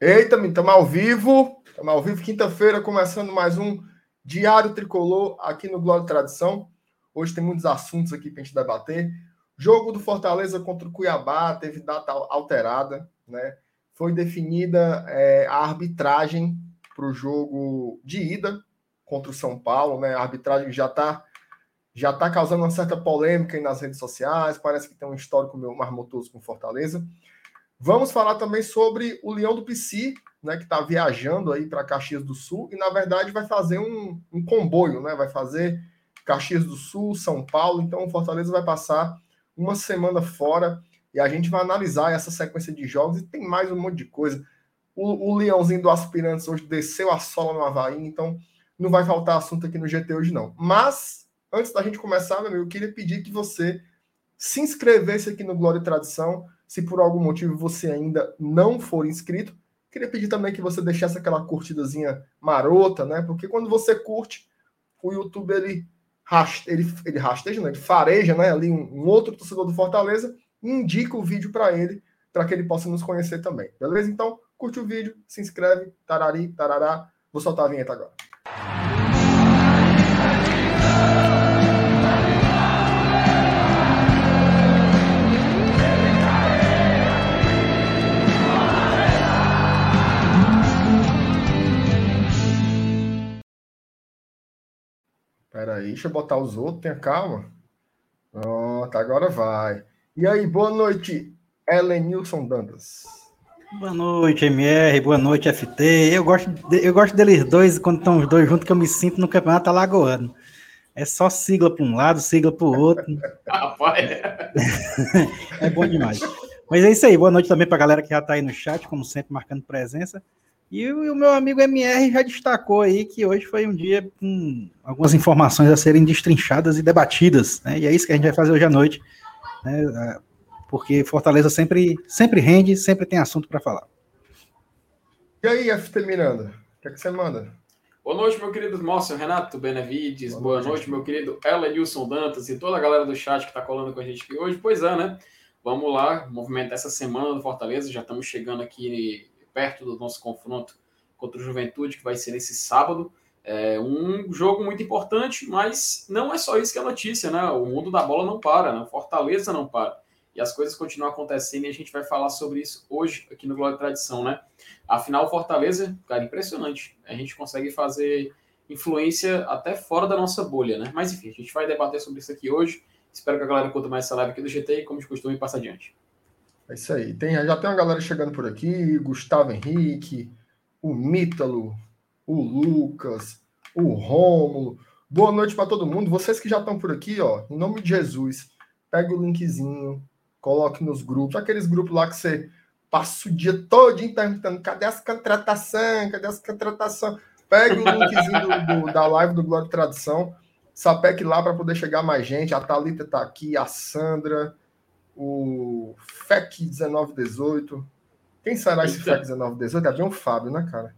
Eita, estamos ao vivo. Estamos ao vivo, quinta-feira, começando mais um Diário Tricolor aqui no Glória Tradição. Hoje tem muitos assuntos aqui para a gente debater. Jogo do Fortaleza contra o Cuiabá teve data alterada, né? Foi definida é, a arbitragem para o jogo de ida contra o São Paulo, né? A arbitragem já está já tá causando uma certa polêmica nas redes sociais. Parece que tem um histórico meio marmotoso com Fortaleza. Vamos falar também sobre o Leão do PC, né, que está viajando aí para Caxias do Sul e, na verdade, vai fazer um, um, comboio, né? Vai fazer Caxias do Sul, São Paulo. Então, o Fortaleza vai passar uma semana fora e a gente vai analisar essa sequência de jogos e tem mais um monte de coisa. O, o Leãozinho do Aspirantes hoje desceu a sola no Havaí, então não vai faltar assunto aqui no GT hoje, não. Mas, antes da gente começar, meu amigo, eu queria pedir que você se inscrevesse aqui no Glória e Tradição se por algum motivo você ainda não for inscrito, queria pedir também que você deixasse aquela curtidazinha marota, né? Porque quando você curte, o YouTube ele raste, ele, ele rasteja, né? ele fareja, né? Ali um, um outro torcedor do Fortaleza e indica o vídeo para ele, para que ele possa nos conhecer também. Beleza? Então, curte o vídeo, se inscreve, tarari, tarará. Vou soltar a vinheta agora. Peraí, deixa eu botar os outros, tenha calma. Pronto, agora vai. E aí, boa noite, Elenilson Dantas. Boa noite, MR, boa noite, FT. Eu gosto, de, eu gosto deles dois, quando estão os dois juntos, que eu me sinto no campeonato alagoano. É só sigla para um lado, sigla para o outro. Rapaz. é bom demais. Mas é isso aí, boa noite também para a galera que já está aí no chat, como sempre, marcando presença. E o, meu amigo MR já destacou aí que hoje foi um dia com algumas informações a serem destrinchadas e debatidas, né? E é isso que a gente vai fazer hoje à noite, né? É, porque Fortaleza sempre, sempre rende, sempre tem assunto para falar. E aí, FT Miranda, o que, é que você manda? Boa noite, meu querido Márcio Renato Benevides. Boa, Boa noite, noite, meu querido Elenilson Dantas e toda a galera do chat que está colando com a gente aqui hoje. Pois é, né? Vamos lá, movimento essa semana do Fortaleza. Já estamos chegando aqui perto do nosso confronto contra o Juventude, que vai ser nesse sábado. É um jogo muito importante, mas não é só isso que é notícia, né? O mundo da bola não para, né? Fortaleza não para. E as coisas continuam acontecendo e a gente vai falar sobre isso hoje aqui no e Tradição, né? Afinal, Fortaleza, cara, impressionante. A gente consegue fazer influência até fora da nossa bolha, né? Mas enfim, a gente vai debater sobre isso aqui hoje. Espero que a galera curta mais essa live aqui do GT e, como de costume, passe adiante. É isso aí. Tem, já tem uma galera chegando por aqui: Gustavo Henrique, o Mítalo, o Lucas, o Rômulo. Boa noite para todo mundo. Vocês que já estão por aqui, ó, em nome de Jesus, pegue o linkzinho, coloque nos grupos, aqueles grupos lá que você passa o dia todo perguntando: cadê as contratações? Cadê as contratações? Pegue o linkzinho do, do, da live do Glória e Tradição, sapeque lá para poder chegar mais gente. A Thalita está aqui, a Sandra o FEC 1918. Quem será esse FEC 1918? É bem o Fábio, né, cara?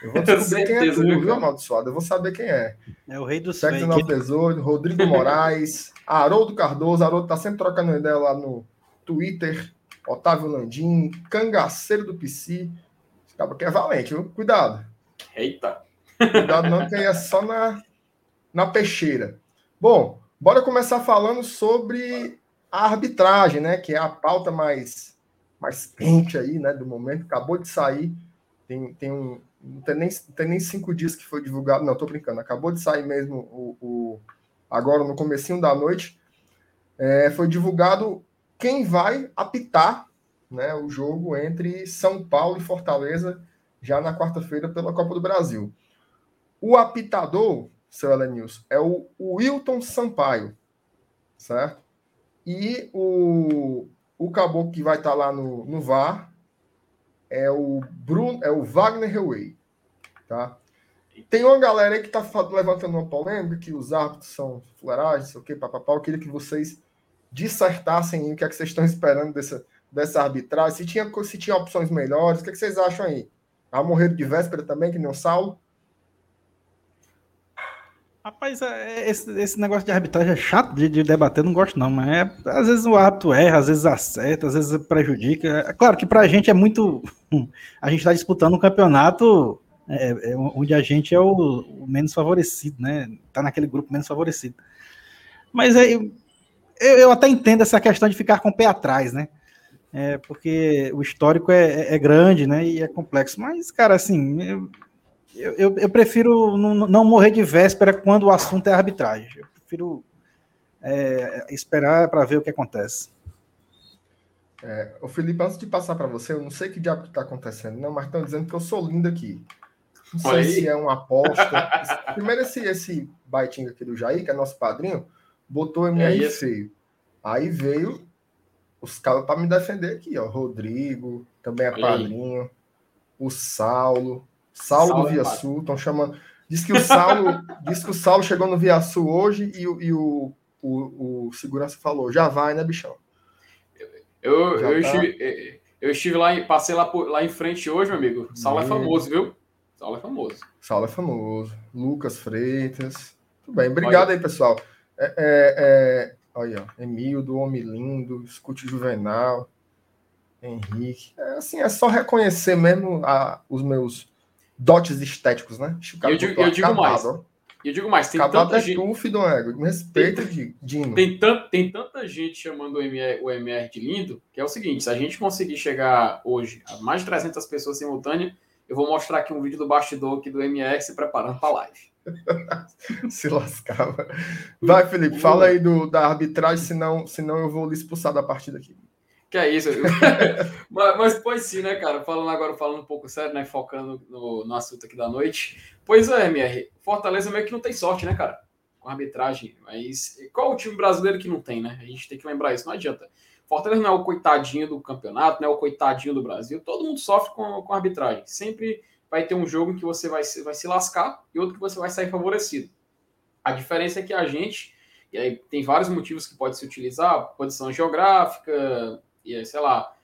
Eu vou descobrir quem é tu, viu, amaldiçoado? Eu vou saber quem é. É o rei dos FEC 1918, Rodrigo Moraes, Haroldo Cardoso. Haroldo tá sempre trocando ideia lá no Twitter. Otávio Landim, cangaceiro do PC. Acaba que é valente, viu? Cuidado. Eita. Cuidado não, que aí é só na, na peixeira. Bom, bora começar falando sobre a arbitragem, né, que é a pauta mais, mais quente aí, né, do momento, acabou de sair, tem, tem um, não tem, nem, tem nem cinco dias que foi divulgado, não, tô brincando, acabou de sair mesmo o, o agora no comecinho da noite, é, foi divulgado quem vai apitar né, o jogo entre São Paulo e Fortaleza já na quarta-feira pela Copa do Brasil. O apitador, seu Elenilson, é o Wilton Sampaio, certo? E o, o caboclo que vai estar tá lá no, no VAR é o Bruno, é o Wagner Hewey, tá? Tem uma galera aí que está levantando uma polêmica que os árbitros são fuleiragens, sei o que, papapá. Eu queria que vocês dissertassem o que é que vocês estão esperando dessa, dessa arbitragem, se tinha, se tinha opções melhores, o que, é que vocês acham aí? A morrer de véspera também, que nem o Saulo? Rapaz, é, é, esse, esse negócio de arbitragem é chato de, de debater, não gosto não, mas é, às vezes o árbitro erra, às vezes acerta, às vezes prejudica. É claro que pra gente é muito. A gente está disputando um campeonato é, é, onde a gente é o, o, menos favorecido, né? Tá naquele grupo menos favorecido. Mas é, eu, eu até entendo essa questão de ficar com o pé atrás, né? É, porque o histórico é, é, é grande, né? E é complexo. Mas, cara, assim, eu, eu, eu, eu prefiro não, não, morrer de véspera quando o assunto é arbitragem. Eu prefiro é, esperar para ver o que acontece. É, o Felipe, antes de passar para você, eu não sei que diabo está acontecendo, não, mas estão dizendo que eu sou lindo aqui. Não sei Oi. se é uma aposta. Primeiro, esse, esse baitinho aqui do Jair, que é nosso padrinho, botou MR é feio. Aí veio os caras para me defender aqui, ó. Rodrigo, também é Olha padrinho. O Saulo, Saulo, Saulo do Via Sul, estão chamando. Diz que o Saulo, diz que o Saulo chegou no Via Sul hoje e, e o, o, o, segurança falou: já vai, né, bichão? Eu, eu, tá... estive, eu estive lá, passei lá, lá em frente hoje, meu amigo. Saulo é famoso, viu? Saulo é famoso. Saulo é famoso. Lucas Freitas. Tudo bem, obrigado olha. aí, pessoal. É, é, é, olha, Emil do Homem Lindo, Escute Juvenal, Henrique. É, assim, é só reconhecer mesmo a, os meus dotes estéticos, né? eu digo, eu digo mais. Eu digo mais, tem acabado tanta é gente. Tuf, do ego. Me respeita, tem, Dino. Tem, tem tanta gente chamando o MR, o MR de lindo, que é o seguinte: se a gente conseguir chegar hoje a mais de 300 pessoas simultâneas, eu vou mostrar aqui um vídeo do bastidor aqui do MR se preparando para a live. se lascava. Vai, Felipe, fala aí do, da arbitragem, senão, senão eu vou lhe expulsar da partida aqui. Que é isso. mas, mas, pois sim, né, cara? Falando agora, falando um pouco sério, né? Focando no, no assunto aqui da noite. Pois é, MR. Fortaleza meio que não tem sorte, né, cara? Com arbitragem. Mas qual o time brasileiro que não tem, né? A gente tem que lembrar isso. Não adianta. Fortaleza não é o coitadinho do campeonato, não é o coitadinho do Brasil. Todo mundo sofre com, com arbitragem. Sempre vai ter um jogo que você vai, vai se lascar e outro que você vai sair favorecido. A diferença é que a gente, e aí tem vários motivos que pode se utilizar, posição geográfica, sei lá,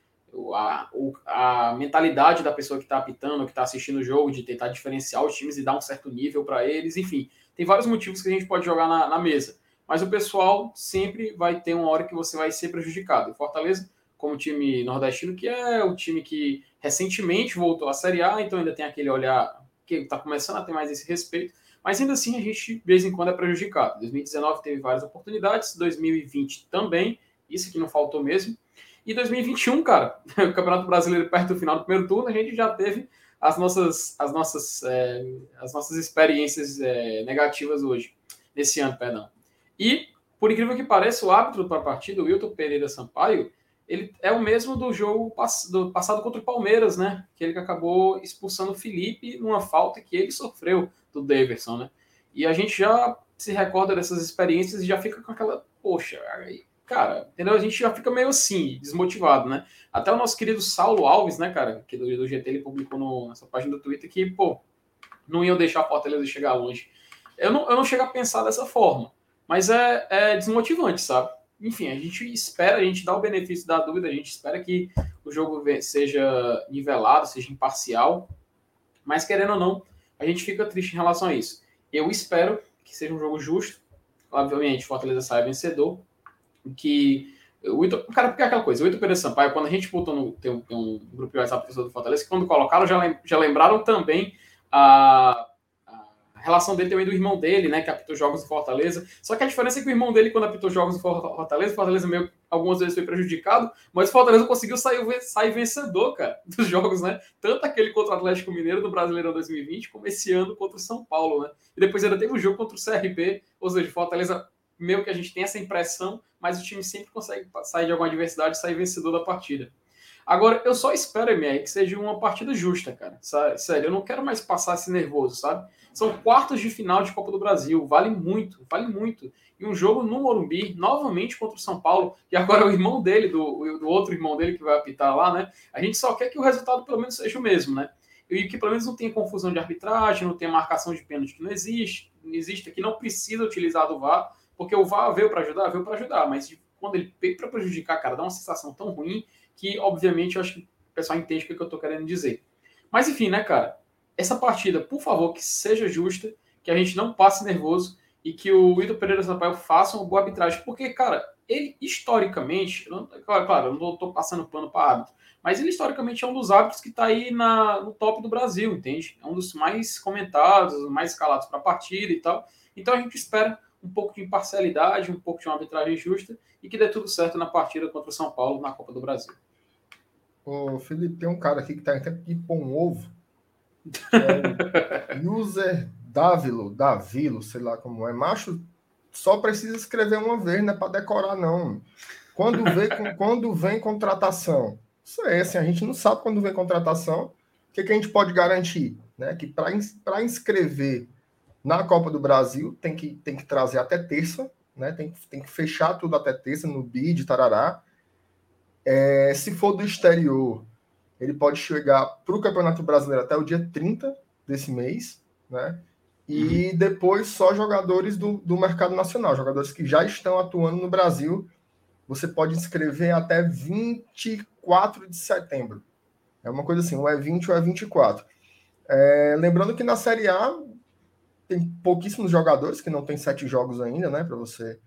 a, a mentalidade da pessoa que está apitando, que está assistindo o jogo, de tentar diferenciar os times e dar um certo nível para eles, enfim, tem vários motivos que a gente pode jogar na, na, mesa. Mas o pessoal sempre vai ter uma hora que você vai ser prejudicado. E Fortaleza, como time nordestino, que é o time que recentemente voltou à Série A, então ainda tem aquele olhar que está começando a ter mais esse respeito, mas ainda assim a gente de vez em quando é prejudicado. 2019 teve várias oportunidades, 2020 também, isso que não faltou mesmo. E 2021, cara, o Campeonato Brasileiro perto do final do primeiro turno, a gente já teve as nossas, as nossas, é, as nossas experiências é, negativas hoje, nesse ano, perdão. E, por incrível que pareça, o árbitro para a partida, o Wilton Pereira Sampaio, ele é o mesmo do jogo do passado contra o Palmeiras, né? Que ele acabou expulsando o Felipe numa falta que ele sofreu do Daverson, né? E a gente já se recorda dessas experiências e já fica com aquela, poxa, aí cara, entendeu? A gente já fica meio assim, desmotivado, né? Até o nosso querido Saulo Alves, né, cara, que do, do GT, ele publicou no, nessa página do Twitter que, pô, não iam deixar a Fortaleza chegar longe. Eu não, eu não chego a pensar dessa forma, mas é, é desmotivante, sabe? Enfim, a gente espera, a gente dá o benefício da dúvida, a gente espera que o jogo seja nivelado, seja imparcial, mas querendo ou não, a gente fica triste em relação a isso. Eu espero que seja um jogo justo, obviamente, Fortaleza sai vencedor, que o Ito, cara, porque é aquela coisa, o Ito Pereira Sampaio, quando a gente botou no tem um, tem um grupo de WhatsApp do Fortaleza, que quando colocaram já, já lembraram também a, a relação dele também do irmão dele, né, que apitou jogos do Fortaleza. Só que a diferença é que o irmão dele, quando apitou jogos do Fortaleza, o Fortaleza meio algumas vezes foi prejudicado, mas o Fortaleza conseguiu sair, sair vencedor, cara, dos jogos, né? Tanto aquele contra o Atlético Mineiro do Brasileirão 2020, como esse ano contra o São Paulo, né? E depois ainda teve um jogo contra o CRB, ou seja, Fortaleza meio que a gente tem essa impressão, mas o time sempre consegue sair de alguma adversidade e sair vencedor da partida. Agora, eu só espero, MR, que seja uma partida justa, cara. Sério, eu não quero mais passar esse nervoso, sabe? São quartos de final de Copa do Brasil, vale muito, vale muito. E um jogo no Morumbi, novamente contra o São Paulo, e agora o irmão dele, do, do outro irmão dele que vai apitar lá, né? A gente só quer que o resultado pelo menos seja o mesmo, né? E que pelo menos não tenha confusão de arbitragem, não tenha marcação de pênalti que não existe, não existe, que não precisa utilizar do VAR, porque o VAR veio para ajudar, veio para ajudar, mas quando ele veio para prejudicar, cara, dá uma sensação tão ruim que, obviamente, eu acho que o pessoal entende o que eu estou querendo dizer. Mas enfim, né, cara? Essa partida, por favor, que seja justa, que a gente não passe nervoso e que o Wilton Pereira Sampaio faça uma boa arbitragem. Porque, cara, ele historicamente, claro, claro, eu não estou passando pano para árbitro, mas ele historicamente é um dos árbitros que está aí na, no top do Brasil, entende? É um dos mais comentados, mais escalados para a partida e tal. Então a gente espera um pouco de imparcialidade, um pouco de uma arbitragem justa e que dê tudo certo na partida contra o São Paulo na Copa do Brasil. Ô, Felipe, tem um cara aqui que está em tempo de um ovo. É user Davilo, Davilo, sei lá como é. Macho só precisa escrever uma vez, não é para decorar, não. Quando vem, quando vem contratação, isso é assim, a gente não sabe quando vem contratação, o que, que a gente pode garantir? Né? Que para inscrever na Copa do Brasil tem que, tem que trazer até terça, né? tem, tem que fechar tudo até terça no BID, tarará. É, se for do exterior, ele pode chegar para o Campeonato Brasileiro até o dia 30 desse mês, né? E uhum. depois só jogadores do, do mercado nacional, jogadores que já estão atuando no Brasil. Você pode inscrever até 24 de setembro. É uma coisa assim, ou é 20 ou é 24. É, lembrando que na Série A tem pouquíssimos jogadores que não tem sete jogos ainda, né? Para você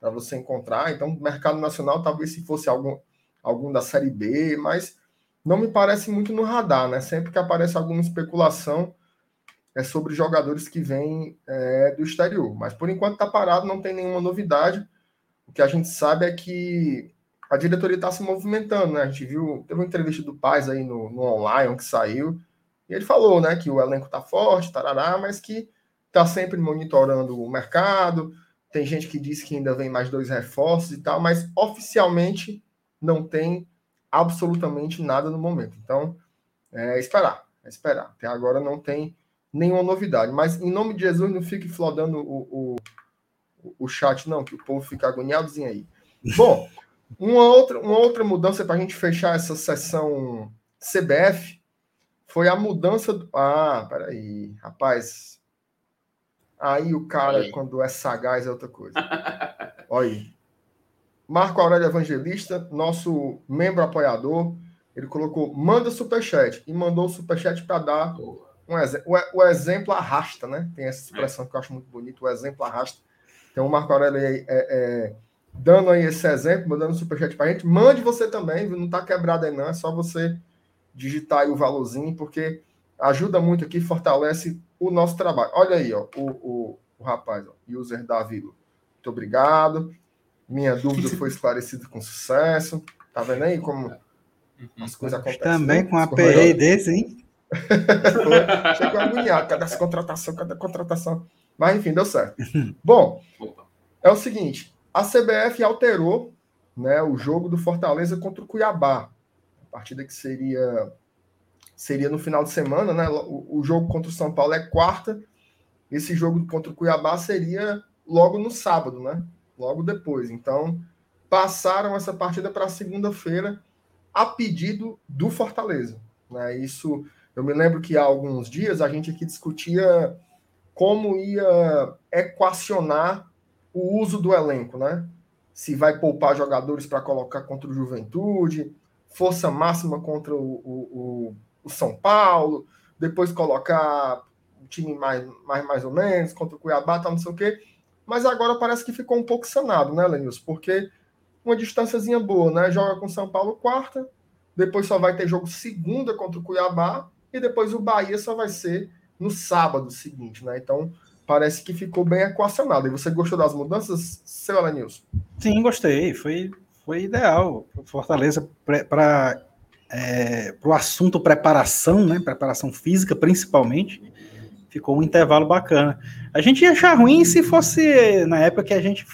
para você encontrar. Então, mercado nacional, talvez se fosse algum, algum da Série B, mas não me parece muito no radar, né? Sempre que aparece alguma especulação é sobre jogadores que vêm é, do exterior. Mas por enquanto está parado, não tem nenhuma novidade. O que a gente sabe é que a diretoria está se movimentando, né? A gente viu, teve uma entrevista do Paz aí no, no online que saiu, e ele falou, né, que o elenco está forte, tarará, mas que está sempre monitorando o mercado. Tem gente que diz que ainda vem mais dois reforços e tal, mas oficialmente não tem absolutamente nada no momento. Então, é esperar, é esperar. Até agora não tem nenhuma novidade. Mas, em nome de Jesus, não fique flodando o, o, o chat, não, que o povo fica agoniadozinho aí. Bom, uma outra, uma outra mudança para a gente fechar essa sessão CBF foi a mudança. Do... Ah, peraí, rapaz. Aí o cara, aí. quando é sagaz, é outra coisa. Olha aí. Marco Aurélio Evangelista, nosso membro apoiador, ele colocou: manda superchat. E mandou o superchat para dar um exemplo. O, exemplo arrasta, né? Tem essa expressão que eu acho muito bonita: o exemplo arrasta. Então, o Marco Aurélio é, é, dando aí esse exemplo, mandando superchat para a gente. Mande você também, não está quebrado aí, não. É só você digitar aí o valorzinho, porque ajuda muito aqui, fortalece o nosso trabalho. Olha aí, ó, o, o, o rapaz, ó, user Davi. Muito obrigado. Minha dúvida foi esclarecida com sucesso. Tá vendo aí como as coisas acontecem? Também com a PE desse, hein? Chegou agoniado, cada contratação, cada contratação. Mas enfim, deu certo. Bom, é o seguinte: a CBF alterou né, o jogo do Fortaleza contra o Cuiabá. A partida que seria seria no final de semana, né? O, o jogo contra o São Paulo é quarta. Esse jogo contra o Cuiabá seria logo no sábado, né? logo depois. Então, passaram essa partida para segunda-feira a pedido do Fortaleza. Né? Isso, eu me lembro que há alguns dias a gente aqui discutia como ia equacionar o uso do elenco, né? Se vai poupar jogadores para colocar contra o Juventude, força máxima contra o, o, o, São Paulo, depois colocar o time mais, mais, mais ou menos contra o Cuiabá, tal, não sei o quê mas agora parece que ficou um pouco sanado, né, Lenilson? Porque uma distânciazinha boa, né? Joga com São Paulo quarta, depois só vai ter jogo segunda contra o Cuiabá, e depois o Bahia só vai ser no sábado seguinte, né? Então parece que ficou bem equacionado. E você gostou das mudanças, seu Lenilson? Sim, gostei. Foi, foi ideal. Fortaleza para é, o assunto preparação, né? Preparação física, principalmente ficou um intervalo bacana. A gente ia achar ruim se fosse na época que a gente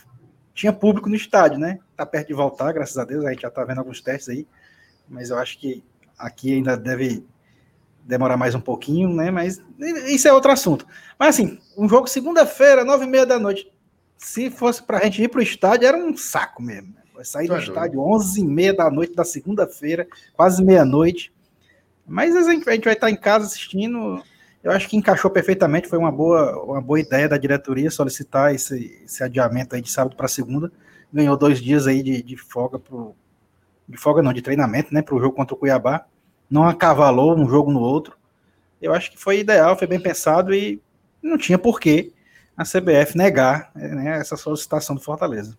tinha público no estádio, né? Tá perto de voltar, graças a Deus, a gente já tá vendo alguns testes aí, mas eu acho que aqui ainda deve demorar mais um pouquinho, né? Mas isso é outro assunto. Mas assim, um jogo segunda-feira, nove e meia da noite, se fosse para a gente ir para o estádio, era um saco mesmo. Vai sair do é estádio onze e meia da noite da segunda-feira, quase meia-noite. Mas a gente, a gente vai estar em casa assistindo eu acho que encaixou perfeitamente, foi uma boa, uma boa ideia da diretoria solicitar esse, esse adiamento aí de sábado para segunda. Ganhou dois dias aí de, de folga pro, de folga não, de treinamento, né, para o jogo contra o Cuiabá. Não acavalou um jogo no outro. Eu acho que foi ideal, foi bem pensado e não tinha porquê a CBF negar né, essa solicitação do Fortaleza.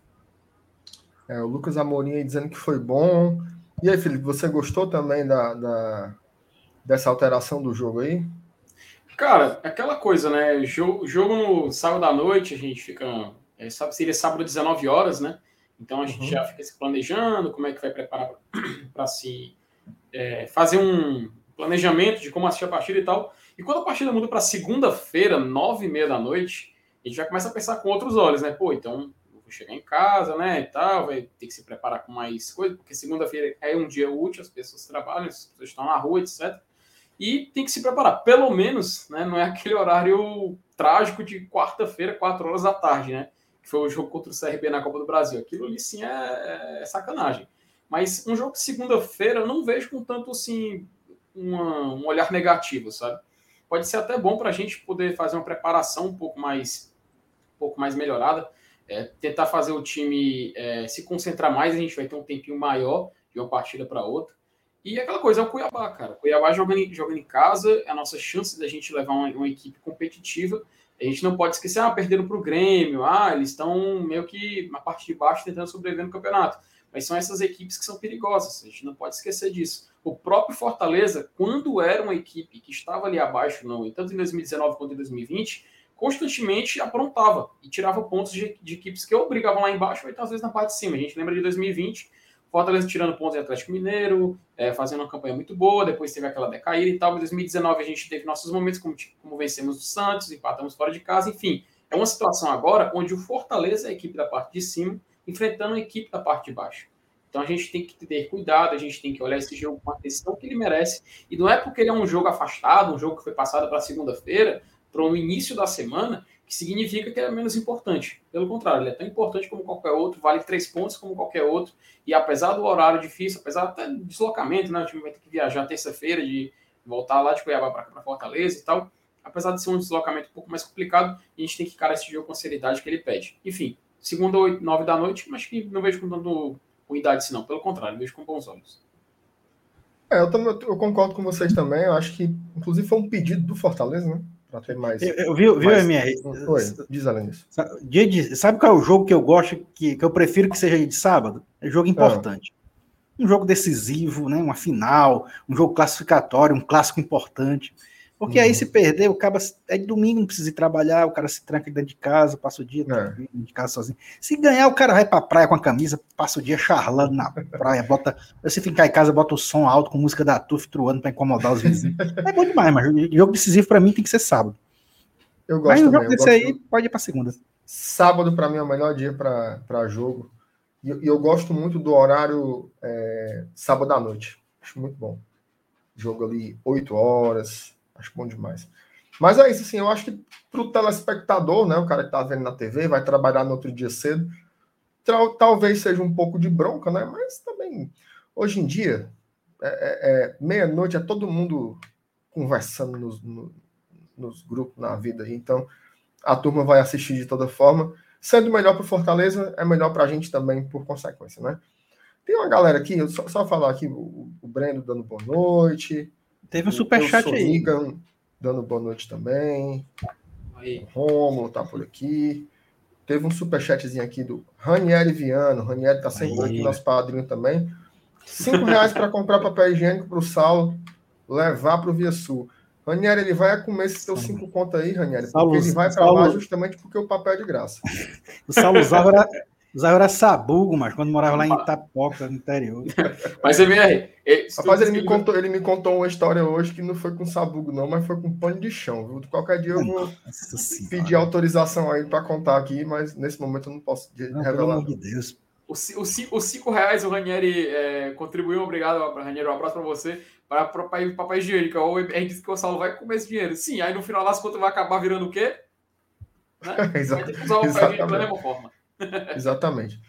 É, o Lucas Amorim aí dizendo que foi bom. E aí, Felipe, você gostou também da, da dessa alteração do jogo aí? Cara, aquela coisa, né? Jogo, jogo no sábado à noite, a gente fica. É, seria sábado 19 horas, né? Então a gente uhum. já fica se planejando, como é que vai preparar para se é, fazer um planejamento de como assistir a partida e tal. E quando a partida muda para segunda-feira, nove e meia da noite, a gente já começa a pensar com outros olhos, né? Pô, então vou chegar em casa, né? E tal, vai ter que se preparar com mais coisa, porque segunda-feira é um dia útil, as pessoas trabalham, as pessoas estão na rua, etc. E tem que se preparar. Pelo menos, né? Não é aquele horário trágico de quarta-feira, quatro horas da tarde, né? Que foi o jogo contra o CRB na Copa do Brasil. Aquilo ali sim é, é sacanagem. Mas um jogo de segunda-feira eu não vejo com tanto assim uma, um olhar negativo, sabe? Pode ser até bom para a gente poder fazer uma preparação um pouco mais, um pouco mais melhorada, é, tentar fazer o time é, se concentrar mais, a gente vai ter um tempinho maior de uma partida para outra. E aquela coisa é o Cuiabá, cara. O Cuiabá jogando, jogando em casa é a nossa chance da gente levar uma, uma equipe competitiva. A gente não pode esquecer, ah, perderam para o Grêmio, ah, eles estão meio que na parte de baixo tentando sobreviver no campeonato. Mas são essas equipes que são perigosas, a gente não pode esquecer disso. O próprio Fortaleza, quando era uma equipe que estava ali abaixo, não, tanto em 2019 quanto em 2020, constantemente aprontava e tirava pontos de, de equipes que ou brigavam lá embaixo ou então às vezes na parte de cima. A gente lembra de 2020, Fortaleza tirando pontos em Atlético Mineiro, é, fazendo uma campanha muito boa, depois teve aquela decaída e tal. Em 2019 a gente teve nossos momentos, como, como vencemos o Santos, empatamos fora de casa, enfim. É uma situação agora onde o Fortaleza é a equipe da parte de cima, enfrentando a equipe da parte de baixo. Então a gente tem que ter cuidado, a gente tem que olhar esse jogo com a atenção que ele merece. E não é porque ele é um jogo afastado, um jogo que foi passado para segunda-feira, para início da semana, que significa que é menos importante. Pelo contrário, ele é tão importante como qualquer outro, vale três pontos como qualquer outro. E apesar do horário difícil, apesar até do deslocamento, né? O time vai ter que viajar terça-feira, de voltar lá de Cuiabá para Fortaleza e tal. Apesar de ser um deslocamento um pouco mais complicado, a gente tem que encarar esse jogo com a seriedade que ele pede. Enfim, segunda, oito, nove da noite, mas que não vejo com tanto ruindade, senão. Pelo contrário, vejo com bons olhos. É, eu, também, eu concordo com vocês também. Eu acho que, inclusive, foi um pedido do Fortaleza, né? Ter mais. Eu, eu vi, mais... MR? Oi, diz além disso. Sabe qual é o jogo que eu gosto, que, que eu prefiro que seja de sábado? É jogo importante. Ah. Um jogo decisivo, né? uma final, um jogo classificatório, um clássico importante. Porque uhum. aí, se perder, o cara é de domingo, não precisa ir trabalhar, o cara se tranca dentro de casa, passa o dia é. de casa sozinho. Se ganhar, o cara vai pra praia com a camisa, passa o dia charlando na praia, bota. Se ficar em casa, bota o som alto com música da Tuf truando pra incomodar os vizinhos. é bom demais, mas jogo decisivo pra mim tem que ser sábado. Eu gosto. Mas o jogo desse aí pode ir pra segunda. Sábado, pra mim, é o melhor dia pra, pra jogo. E, e eu gosto muito do horário é, sábado à noite. Acho muito bom. Jogo ali, 8 horas Acho bom demais. Mas é isso, assim, eu acho que para o telespectador, né, o cara que está vendo na TV, vai trabalhar no outro dia cedo, talvez seja um pouco de bronca, né? Mas também, hoje em dia, é, é, é meia-noite é todo mundo conversando nos, no, nos grupos na vida, então a turma vai assistir de toda forma. Sendo melhor para o Fortaleza, é melhor para a gente também, por consequência, né? Tem uma galera aqui, só, só falar aqui, o, o Breno dando boa noite, Teve um superchat aí. dando boa noite também. Aí. O Romulo tá por aqui. Teve um superchatzinho aqui do Ranieri Viano. Ranieri tá sempre aqui, nosso padrinho também. Cinco reais para comprar papel higiênico para o Saulo levar para o Via Sul. Ranieri, ele vai comer esses teus cinco contos aí, Ranieri, porque ele vai para lá justamente porque o papel é de graça. O Saulo usava era, Usava era sabugo, mas quando morava lá em Itapoca, no interior. mas, MR. Ele, Rapaz, ele me, contou, ele me contou uma história hoje que não foi com sabugo, não, mas foi com pano de chão. Viu? Qualquer dia eu vou Nossa pedir senhora. autorização aí para contar aqui, mas nesse momento eu não posso não, revelar. Pelo amor de Deus. Os, os, cinco reais o Ranieri é, contribuiu, obrigado, Ranieri, um abraço para você, para papai, papai higiênico. O gente disse que o Saulo vai comer esse dinheiro. Sim, aí no final das contas vai acabar virando o quê? Né? vai ter que usar o papel higiênico da mesma forma. Exatamente.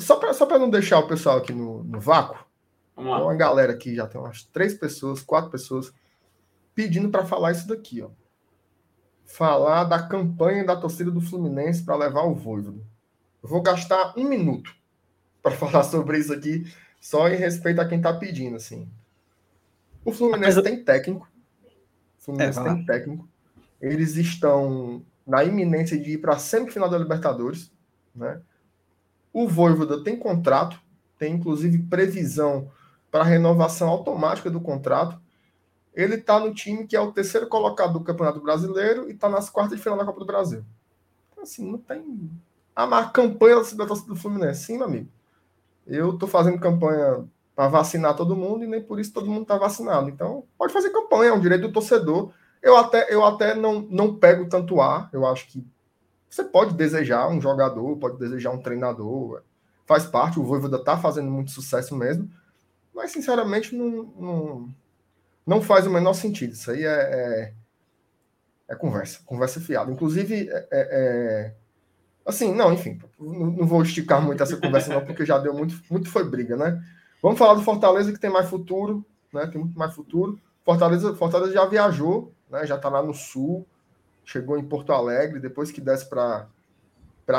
Só para só não deixar o pessoal aqui no, no vácuo, tem uma galera aqui, já tem umas três pessoas, quatro pessoas, pedindo para falar isso daqui, ó. Falar da campanha da torcida do Fluminense para levar o Voivodo. Eu vou gastar um minuto para falar sobre isso aqui, só em respeito a quem está pedindo, assim. O Fluminense tem técnico. O Fluminense é, tem técnico. Eles estão na iminência de ir para a semifinal da Libertadores. Né? O Voivoda tem contrato, tem inclusive previsão para renovação automática do contrato. Ele está no time que é o terceiro colocado do Campeonato Brasileiro e está nas quartas de final da Copa do Brasil. Então, assim, não tem. A campanha da torcida do Fluminense, sim, meu amigo. Eu estou fazendo campanha para vacinar todo mundo e nem por isso todo mundo está vacinado. Então, pode fazer campanha, é um direito do torcedor. Eu até, eu até não, não pego tanto ar. Eu acho que você pode desejar um jogador, pode desejar um treinador. Faz parte, o Voivoda está fazendo muito sucesso mesmo. Mas, sinceramente, não, não, não faz o menor sentido. Isso aí é, é, é conversa, conversa fiada. Inclusive, é, é, é assim, não, enfim, não, vou esticar muito essa conversa, não, porque já deu muito, muito foi briga, né? Vamos falar do Fortaleza, que tem mais futuro, né? Tem muito mais futuro. Fortaleza, Fortaleza já viajou, né? Já está lá no sul, chegou em Porto Alegre, depois que desce para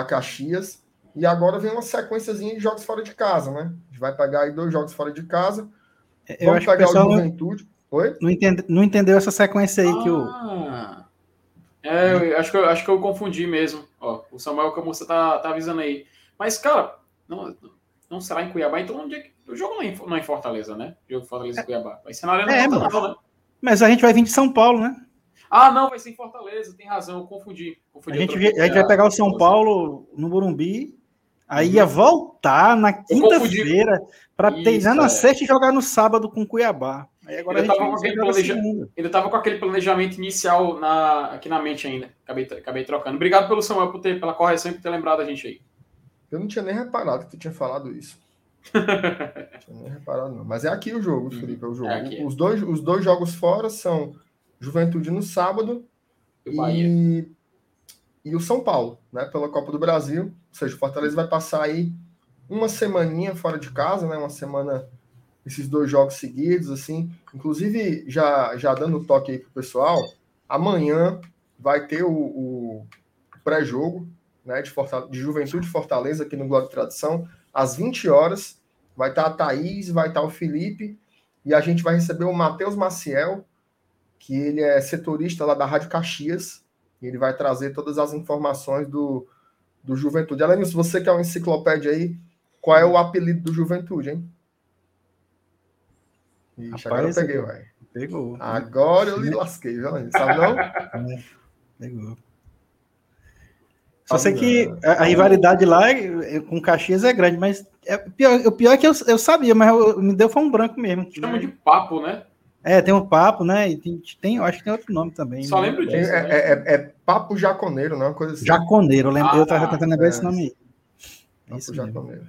Caxias. E agora vem uma sequenciazinha de jogos fora de casa, né? A gente vai pegar aí dois jogos fora de casa. Eu Vamos pegar o, o Juventude. Oi? Não, entende, não entendeu essa sequência aí ah, que o. É, eu acho que eu, acho que eu confundi mesmo. Ó, o Samuel Camussa tá, tá avisando aí. Mas, cara, não, não será em Cuiabá, então onde é que. O jogo não é em, não é em Fortaleza, né? O jogo Fortaleza e Cuiabá. Vai ser na Arena é, mas, né? Mas a gente vai vir de São Paulo, né? Ah, não, vai ser em Fortaleza, tem razão, eu confundi. confundi a, gente, a gente vai pegar o São Paulo no Burumbi Aí ia voltar na quinta-feira para treinar na é. sexta e jogar no sábado com Cuiabá. Aí agora ainda estava com, com aquele planejamento inicial na... aqui na mente ainda. Acabei, acabei trocando. Obrigado pelo Samuel por ter, pela correção e por ter lembrado a gente aí. Eu não tinha nem reparado que tu tinha falado isso. não tinha nem reparado, não. Mas é aqui o jogo, uhum. Felipe. É o jogo. É os, dois, os dois jogos fora são Juventude no sábado e, e o São Paulo, né? Pela Copa do Brasil. Ou seja, o Fortaleza vai passar aí uma semaninha fora de casa, né? Uma semana, esses dois jogos seguidos, assim. Inclusive, já, já dando toque aí pro pessoal, amanhã vai ter o, o pré-jogo né, de, de Juventude Fortaleza aqui no Globo de Tradição, às 20 horas. Vai estar a Thaís, vai estar o Felipe, e a gente vai receber o Matheus Maciel, que ele é setorista lá da Rádio Caxias, e ele vai trazer todas as informações do, do Juventude. Além disso, você que é uma enciclopédia aí, qual é o apelido do Juventude, hein? Ixi, agora eu peguei, vai. Pegou. Agora eu lhe lasquei, viu? Sabe não? É, pegou. Só sei que a, a rivalidade lá é, com Caxias é grande, mas é, pior, o pior é que eu, eu sabia, mas eu, me deu foi um branco mesmo. Chama de papo, né? É, tem um papo, né? E tem, tem, eu acho que tem outro nome também. Só né? lembro disso. É, né? é, é, é, Papo Jaconeiro, não é uma coisa assim. Jaconeiro, eu, lembro, ah, eu tava tentando lembrar esse nome aí. Papo Jaconeiro.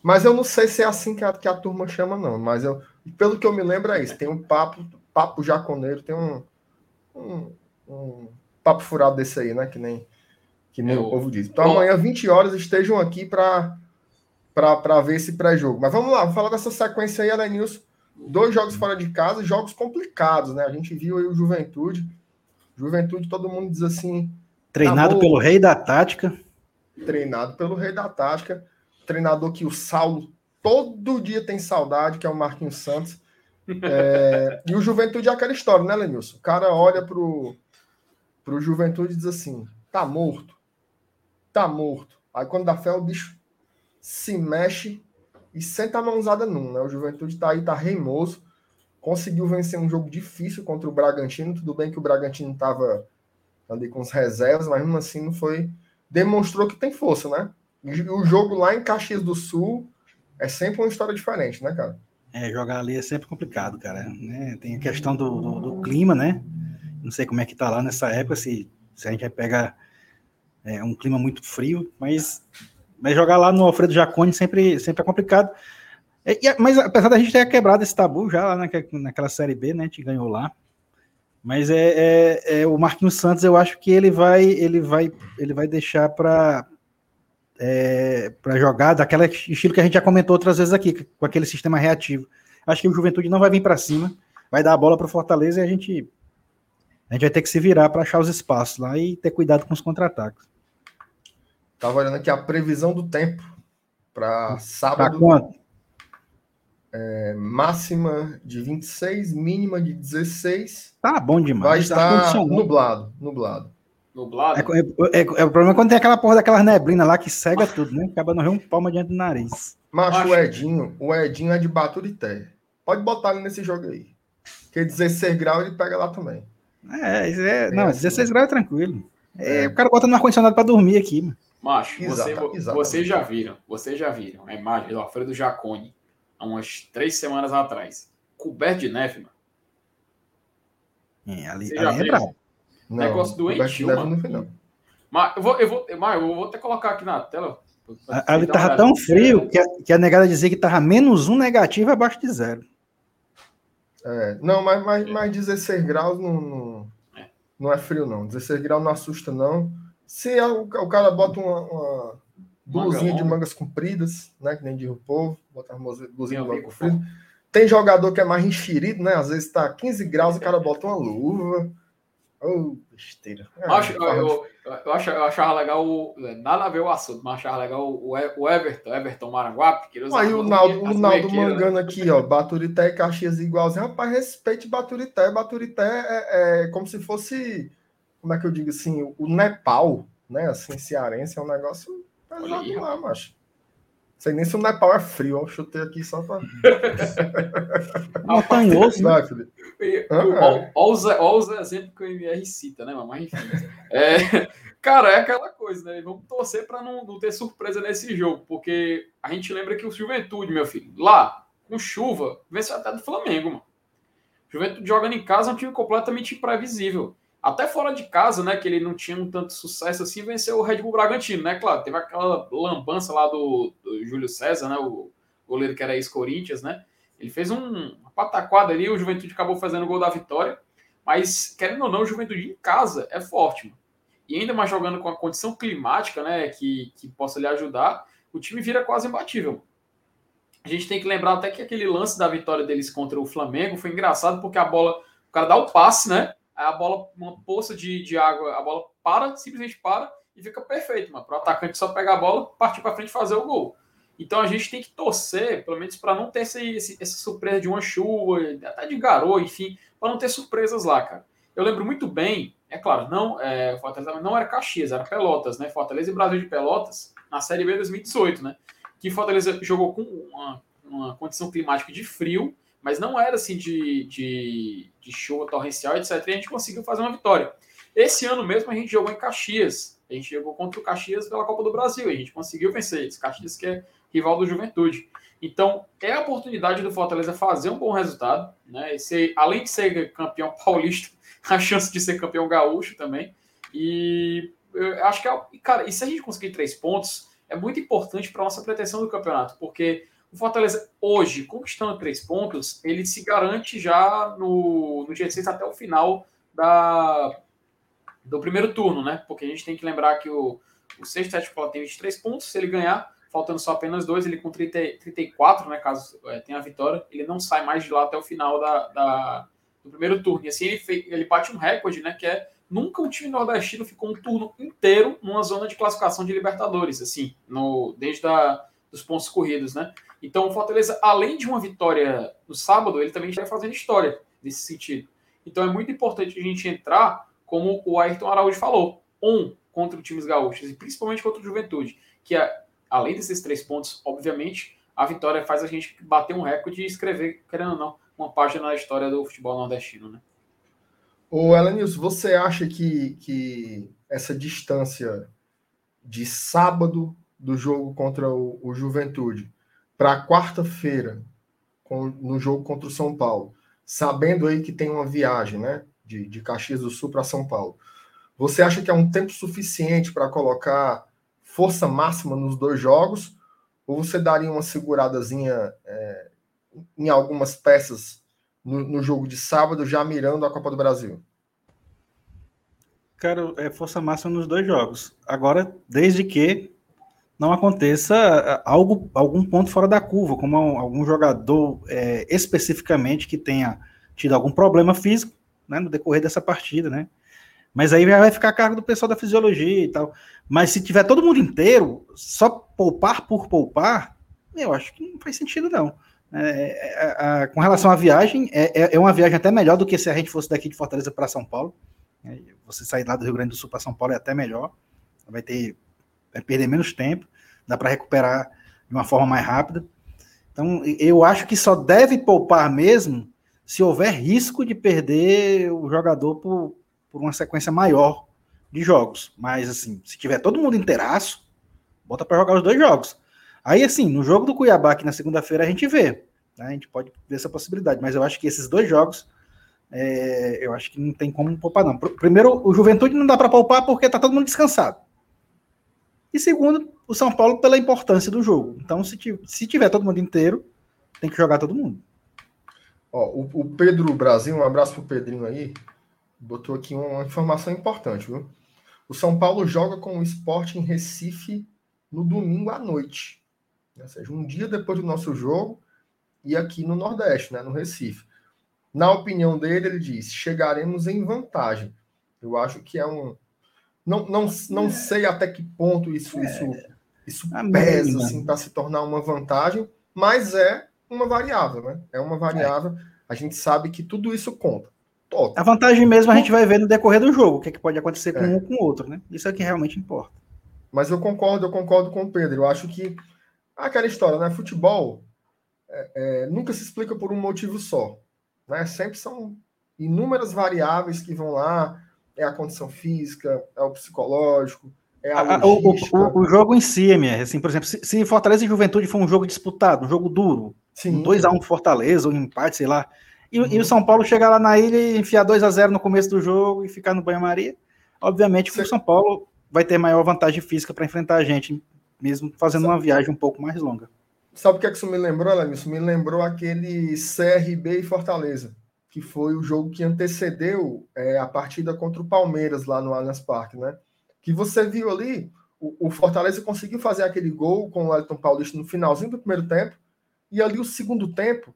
Mas eu não sei se é assim que a, que a turma chama, não. Mas eu, pelo que eu me lembro, é isso. Tem um papo, papo jaconeiro, tem um, um, um papo furado desse aí, né? Que nem, que nem o povo diz. Então, amanhã, 20 horas, estejam aqui para ver esse pré-jogo. Mas vamos lá, vamos falar dessa sequência aí, Alenilson dois jogos fora de casa, jogos complicados, né? A gente viu aí o Juventude. Juventude, todo mundo diz assim. Treinado tá pelo rei da tática. Treinado pelo rei da tática. Treinador que o Saulo todo dia tem saudade, que é o Marquinhos Santos. É, e o Juventude é aquela história, né, Lenilson? O cara olha pro, pro Juventude e diz assim: tá morto. Tá morto. Aí quando dá fé, o bicho se mexe e senta a mãozada num, né? O Juventude tá aí, tá reimoso, conseguiu vencer um jogo difícil contra o Bragantino, tudo bem que o Bragantino tava ali com os reservas, mas mesmo assim não foi, demonstrou que tem força, né? E o jogo lá em Caxias do Sul é sempre uma história diferente, né, cara? É, jogar ali é sempre complicado, cara. Né? Tem a questão do, do, do, clima, né? Não sei como é que tá lá nessa época, se, se a gente vai pegar é, um clima muito frio, mas mas jogar lá no Alfredo Jaconi sempre, sempre é complicado. É, mas apesar da gente ter quebrado esse tabu já lá naquela, naquela Série B, né? A gente ganhou lá. Mas é, é, é, o Marquinhos Santos, eu acho que ele vai, ele vai, ele vai deixar para é, para jogar daquele estilo que a gente já comentou outras vezes aqui, com aquele sistema reativo. Acho que o Juventude não vai vir para cima, vai dar a bola para o Fortaleza e a gente a gente vai ter que se virar para achar os espaços lá e ter cuidado com os contra-ataques. Estava olhando aqui a previsão do tempo para sábado. Pra é, máxima de 26, mínima de 16. Tá bom demais. Vai tá estar nublado, nublado. nublado. É, é, é, é, o problema é quando tem aquela porra daquela neblina lá que cega tudo, né? Acaba não ver um palma diante do nariz. Macho, o Edinho, o Edinho é de Baturité. Pode botar ele nesse jogo aí. Porque 16 graus ele pega lá também. É, é não, 16 assim. graus é tranquilo. É, o cara bota no ar-condicionado pra dormir aqui, mano. Macho, você, vocês já viram, vocês já viram a imagem do Alfredo Jaconi há umas três semanas atrás, coberto de neve, mano. É, ali, ali é brabo. Negócio doentio, mano. Não não. Mas eu vou, eu vou, mas eu vou até colocar aqui na tela. Ali tava tão frio que a, que a negada dizia que tava menos um negativo abaixo de zero. É, não, mas, mas, mas 16 graus não, não, é. não é frio, não. 16 graus não assusta, não. Se é o, cara bota uma, uma blusinha de mangas compridas, né? Que nem o povo, bota uma blusinha de mangas compridas. Tem jogador que é mais enxerido, né? Às vezes tá 15 graus o cara bota uma luva. Oh, besteira. É, acho, eu, eu, eu, acho, eu achava legal, o, nada a ver o assunto, mas achava legal o, o Everton, Everton Maranguape. Que Aí o Naldo, o Naldo mangando né? aqui, ó, Baturité e Caxias igualzinho. Rapaz, respeite Baturité. Baturité é, é como se fosse, como é que eu digo assim, o Nepal, né? Assim, cearense é um negócio pesado lá, macho. Sei nem se o Nepal é frio, eu chutei aqui só para. Montanhoso, né? Olha os exemplos que o MR cita, né, mas enfim. É, cara, é aquela coisa, né? Vamos torcer para não, não, ter surpresa nesse jogo, porque a gente lembra que o Juventude, meu filho, lá, com chuva, venceu até do Flamengo, mano. Juventude jogando em casa é um time completamente imprevisível até fora de casa, né, que ele não tinha um tanto sucesso assim, venceu o Red Bull Bragantino, né? Claro, teve aquela lambança lá do, do Júlio César, né, o goleiro que era ex-Corinthians, né? Ele fez um, pataquada ali, o Juventude acabou fazendo o gol da vitória, mas querendo ou não, o Juventude em casa é forte, mano. E ainda mais jogando com a condição climática, né, que, que possa lhe ajudar, o time vira quase imbatível. A gente tem que lembrar até que aquele lance da vitória deles contra o Flamengo foi engraçado porque a bola, o cara dá o passe, né? A bola, uma poça de, de água, a bola para, simplesmente para e fica perfeito, mano. Para o atacante só pegar a bola, partir para frente e fazer o gol. Então a gente tem que torcer, pelo menos para não ter esse, esse, essa surpresa de uma chuva, até de garoa, enfim, para não ter surpresas lá, cara. Eu lembro muito bem, é claro, não, é, Fortaleza não era Caxias, era Pelotas, né? Fortaleza e Brasil de Pelotas, na Série B 2018, né? Que Fortaleza jogou com uma, uma condição climática de frio, mas não era assim de, de, de chuva torrencial, etc. E a gente conseguiu fazer uma vitória. Esse ano mesmo a gente jogou em Caxias. A gente jogou contra o Caxias pela Copa do Brasil. A gente conseguiu vencer esse Caxias que é rival do Juventude. Então, é a oportunidade do Fortaleza fazer um bom resultado, né? E ser, além de ser campeão paulista, a chance de ser campeão gaúcho também. E eu acho que, é, cara, e se a gente conseguir três pontos, é muito importante para nossa pretensão do campeonato, porque o Fortaleza, hoje, conquistando três pontos, ele se garante já no, no dia 6 até o final da, do primeiro turno, né? Porque a gente tem que lembrar que o, o sexto sétimo tem 23 pontos. Se ele ganhar, faltando só apenas dois, ele com 30, 34, né? Caso é, tenha a vitória, ele não sai mais de lá até o final da, da do primeiro turno. E assim ele, ele bate um recorde, né? Que é nunca um time nordestino ficou um turno inteiro numa zona de classificação de Libertadores, assim, no, desde a, dos pontos corridos, né? Então, o Fortaleza, além de uma vitória no sábado, ele também está fazendo história nesse sentido. Então, é muito importante a gente entrar, como o Ayrton Araújo falou, um contra os times gaúchos e principalmente contra o Juventude, que é, além desses três pontos, obviamente, a vitória faz a gente bater um recorde e escrever, querendo ou não, uma página na história do futebol nordestino, né? Ô, Elanius, você acha que, que essa distância de sábado do jogo contra o, o Juventude para quarta-feira, no jogo contra o São Paulo, sabendo aí que tem uma viagem, né, de, de Caxias do Sul para São Paulo, você acha que é um tempo suficiente para colocar força máxima nos dois jogos? Ou você daria uma seguradazinha é, em algumas peças no, no, jogo de sábado, já mirando a Copa do Brasil? Cara, é força máxima nos dois jogos. Agora, desde que não aconteça é, algo, algum ponto fora da curva, como algum jogador é, especificamente que tenha tido algum problema físico né, no decorrer dessa partida, né? Mas aí vai ficar a cargo do pessoal da fisiologia e tal. Mas se tiver todo mundo inteiro, só poupar por poupar, eu acho que não faz sentido, não. É, é, é, com relação à viagem, é, é, é uma viagem até melhor do que se a gente fosse daqui de Fortaleza para São Paulo. Você sair lá do Rio Grande do Sul para São Paulo é até melhor. Vai ter vai perder menos tempo, dá para recuperar de uma forma mais rápida. Então, eu acho que só deve poupar mesmo se houver risco de perder o jogador por, por uma sequência maior de jogos. Mas, assim, se tiver todo mundo inteiraço, bota para jogar os dois jogos. Aí, assim, no jogo do Cuiabá, que na segunda-feira a gente vê. Né? A gente pode ver essa possibilidade. Mas eu acho que esses dois jogos, é, eu acho que não tem como poupar, não. Primeiro, o Juventude não dá para poupar porque tá todo mundo descansado. E segundo, o São Paulo pela importância do jogo. Então, se, se tiver todo mundo inteiro, tem que jogar todo mundo. Ó, o, o Pedro Brasil, um abraço pro Pedrinho aí, botou aqui uma informação importante, viu? O São Paulo joga com o esporte em Recife no domingo à noite. Ou seja, um dia depois do nosso jogo e aqui no Nordeste, né, no Recife. Na opinião dele, ele diz: chegaremos em vantagem. Eu acho que é um. Não, não, não é. sei até que ponto isso, é. isso, isso pesa assim, para se tornar uma vantagem, mas é uma variável, né? É uma variável. A gente sabe que tudo isso conta. A vantagem mesmo a gente vai ver no decorrer do jogo, o que, é que pode acontecer com é. um ou com o outro, né? Isso é que realmente importa. Mas eu concordo, eu concordo com o Pedro. Eu acho que aquela história, né? Futebol é, é, nunca se explica por um motivo só. Né? Sempre são inúmeras variáveis que vão lá. É a condição física, é o psicológico, é a, o, o, o, jogo em si, MR, assim, por exemplo, se, se, Fortaleza e Juventude for um jogo disputado, um jogo duro, 2x1 um Fortaleza, um empate, sei lá, e, uhum. e, o São Paulo chegar lá na ilha e enfiar 2 a 0 no começo do jogo e ficar no banho-maria, obviamente o São Paulo vai ter maior vantagem física para enfrentar a gente, mesmo fazendo uma viagem um pouco mais longa. Sabe o que, é que isso me lembrou? Isso me lembrou aquele CRB e Fortaleza, que foi o jogo que antecedeu é, a partida contra o Palmeiras lá no Allianz Parque, né? Que você viu ali, o, o Fortaleza conseguiu fazer aquele gol com o Elton Paulista no finalzinho do primeiro tempo, e ali o segundo tempo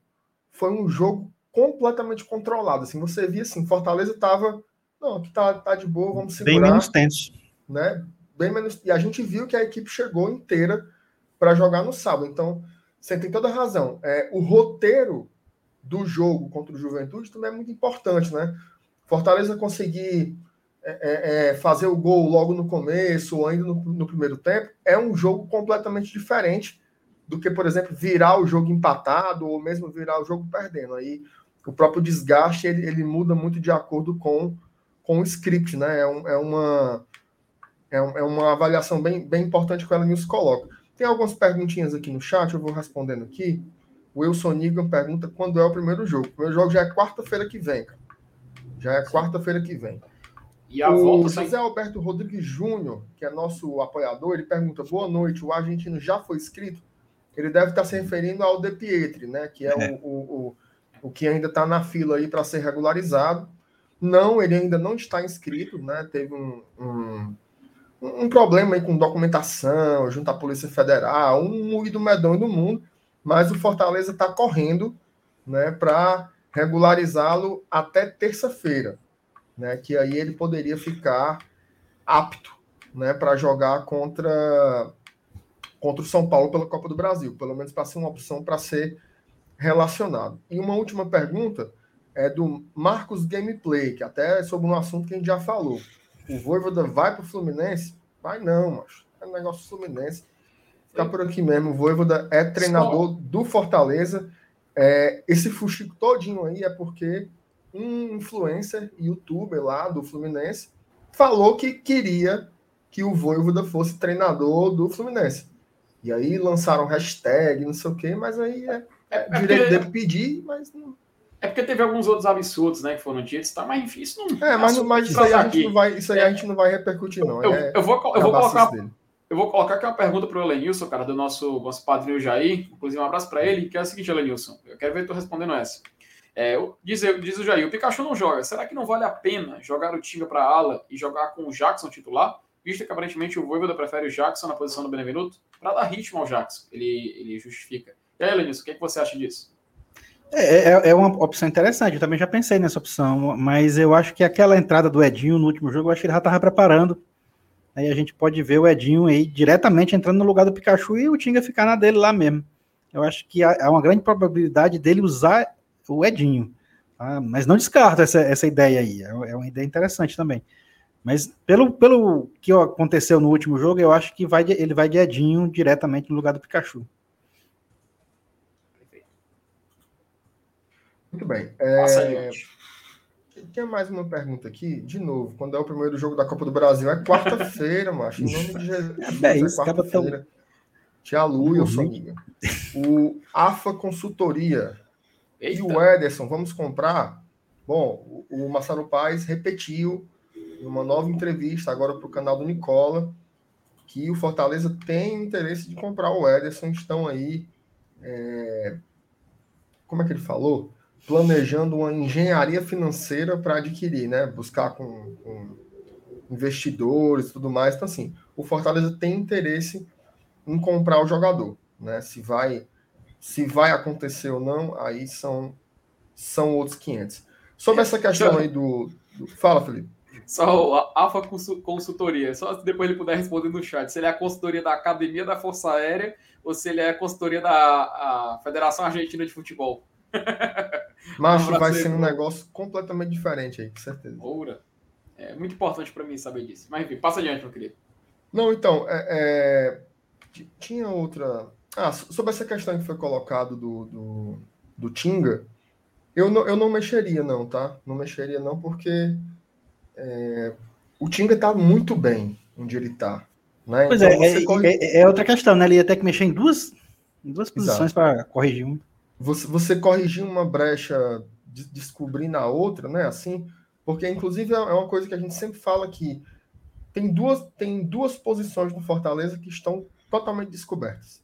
foi um jogo completamente controlado. Assim, você via assim, Fortaleza estava, não, aqui tá, tá de boa, vamos segurar. Bem menos tenso. Né? Bem menos, e a gente viu que a equipe chegou inteira para jogar no sábado. Então, você tem toda a razão. É, o roteiro do jogo contra o Juventude também é muito importante, né? Fortaleza conseguir é, é, é, fazer o gol logo no começo ou ainda no, no, primeiro tempo é um jogo completamente diferente do que, por exemplo, virar o jogo empatado ou mesmo virar o jogo perdendo. Aí o próprio desgaste ele, ele muda muito de acordo com, com o script, né? É, um, é uma, é, é, uma avaliação bem, bem importante que ela nos coloca. Tem algumas perguntinhas aqui no chat, eu vou respondendo aqui. O Wilson Nigan pergunta quando é o primeiro jogo. O primeiro jogo já é quarta-feira que vem, cara. Já é quarta-feira que vem. E a o volta José Alberto Rodrigues Júnior, que é nosso apoiador, ele pergunta: boa noite, o argentino já foi inscrito? Ele deve estar se referindo ao De Pietri, né? Que é, é. O, o, o que ainda está na fila aí para ser regularizado. Não, ele ainda não está inscrito, né? Teve um, um, um problema aí com documentação, junto à Polícia Federal, um moído medonho do mundo, mas o Fortaleza está correndo né, para regularizá-lo até terça-feira, né? Que aí ele poderia ficar apto né, para jogar contra, contra o São Paulo pela Copa do Brasil, pelo menos para ser uma opção para ser relacionado. E uma última pergunta é do Marcos Gameplay, que até é sobre um assunto que a gente já falou. O Voivoda vai para o Fluminense? Vai não, mas é um negócio Fluminense. Ficar por aqui mesmo. O Voivoda é treinador do Fortaleza. É, esse fuxico todinho aí é porque um influencer, youtuber lá do Fluminense, falou que queria que o Voivoda fosse treinador do Fluminense. E aí lançaram hashtag, não sei o quê, mas aí é é, é direito dele pedir, mas não. É porque teve alguns outros absurdos, né, que foram ditos, tá? Mas enfim, isso não. É, mas, mas isso, aí a gente não vai, isso aí a gente não vai repercutir, não. Eu, é, eu vou, eu vou colocar. Dele. Eu vou colocar aqui uma pergunta para o Elenilson, cara, do nosso, nosso padrinho Jair. Inclusive, um abraço para ele, que é o seguinte, Elenilson. Eu quero ver tu respondendo essa. É, diz, diz o Jair, o Pikachu não joga. Será que não vale a pena jogar o Tinga para ala e jogar com o Jackson titular? Visto que aparentemente o Voivoda prefere o Jackson na posição do Benevenuto, para dar ritmo ao Jackson. Ele, ele justifica. E aí, Lenilson, o que, é que você acha disso? É, é, é, uma opção interessante, eu também já pensei nessa opção, mas eu acho que aquela entrada do Edinho no último jogo, eu acho que ele já estava preparando. Aí a gente pode ver o Edinho aí diretamente entrando no lugar do Pikachu e o Tinga ficar na dele lá mesmo. Eu acho que há uma grande probabilidade dele usar o Edinho. Ah, mas não descarto essa, essa ideia aí. É, é uma ideia interessante também. Mas pelo, pelo que aconteceu no último jogo, eu acho que vai, ele vai de Edinho diretamente no lugar do Pikachu. Muito bem. É... Tem mais uma pergunta aqui, de novo. Quando é o primeiro jogo da Copa do Brasil? É quarta-feira, macho. Em nome de Jesus. É, é, é quarta-feira. Tia Lu, eu sou amiga. O AFA Consultoria Eita. e o Ederson, vamos comprar? Bom, o Marcelo Paes repetiu em uma nova entrevista agora para o canal do Nicola que o Fortaleza tem interesse de comprar o Ederson. Estão aí. É... Como é que ele falou? Planejando uma engenharia financeira para adquirir, né? Buscar com, com investidores e tudo mais. Então, assim, o Fortaleza tem interesse em comprar o jogador, né? Se vai se vai acontecer ou não, aí são são outros 500. Sobre essa questão aí do, do... fala, Felipe. Só a Alfa Consultoria, só se depois ele puder responder no chat, se ele é a consultoria da Academia da Força Aérea ou se ele é a consultoria da Federação Argentina de Futebol. Mas um vai ser um negócio completamente diferente aí, com certeza. Oura. É muito importante para mim saber disso. Mas enfim, passa adiante, meu querido. Não, então, é, é tinha outra. Ah, sobre essa questão que foi colocado do, do, do Tinga, eu não, eu não mexeria, não, tá? Não mexeria, não, porque é, o Tinga tá muito bem onde ele tá. Né? Pois então, é, é, corre... é, é, outra questão, né? Ele ia ter que mexer em duas, em duas posições para corrigir um. Você, você corrigir uma brecha, de, descobrindo a outra, né? Assim, porque inclusive é, é uma coisa que a gente sempre fala que tem duas, tem duas posições no Fortaleza que estão totalmente descobertas,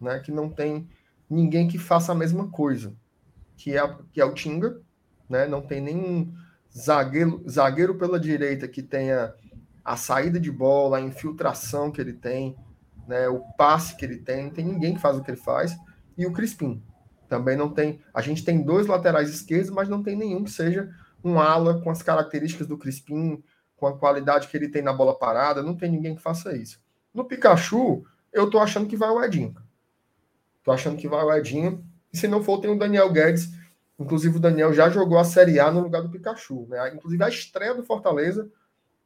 né? Que não tem ninguém que faça a mesma coisa, que é, que é o Tinga, né? Não tem nenhum zagueiro, zagueiro pela direita que tenha a saída de bola, a infiltração que ele tem, né? O passe que ele tem, não tem ninguém que faz o que ele faz, e o Crispim também não tem. A gente tem dois laterais esquerdos, mas não tem nenhum que seja um ala com as características do Crispim, com a qualidade que ele tem na bola parada, não tem ninguém que faça isso. No Pikachu, eu tô achando que vai o Edinho. Tô achando que vai o Edinho. E se não for, tem o Daniel Guedes. Inclusive, o Daniel já jogou a Série A no lugar do Pikachu. Né? Inclusive, a estreia do Fortaleza,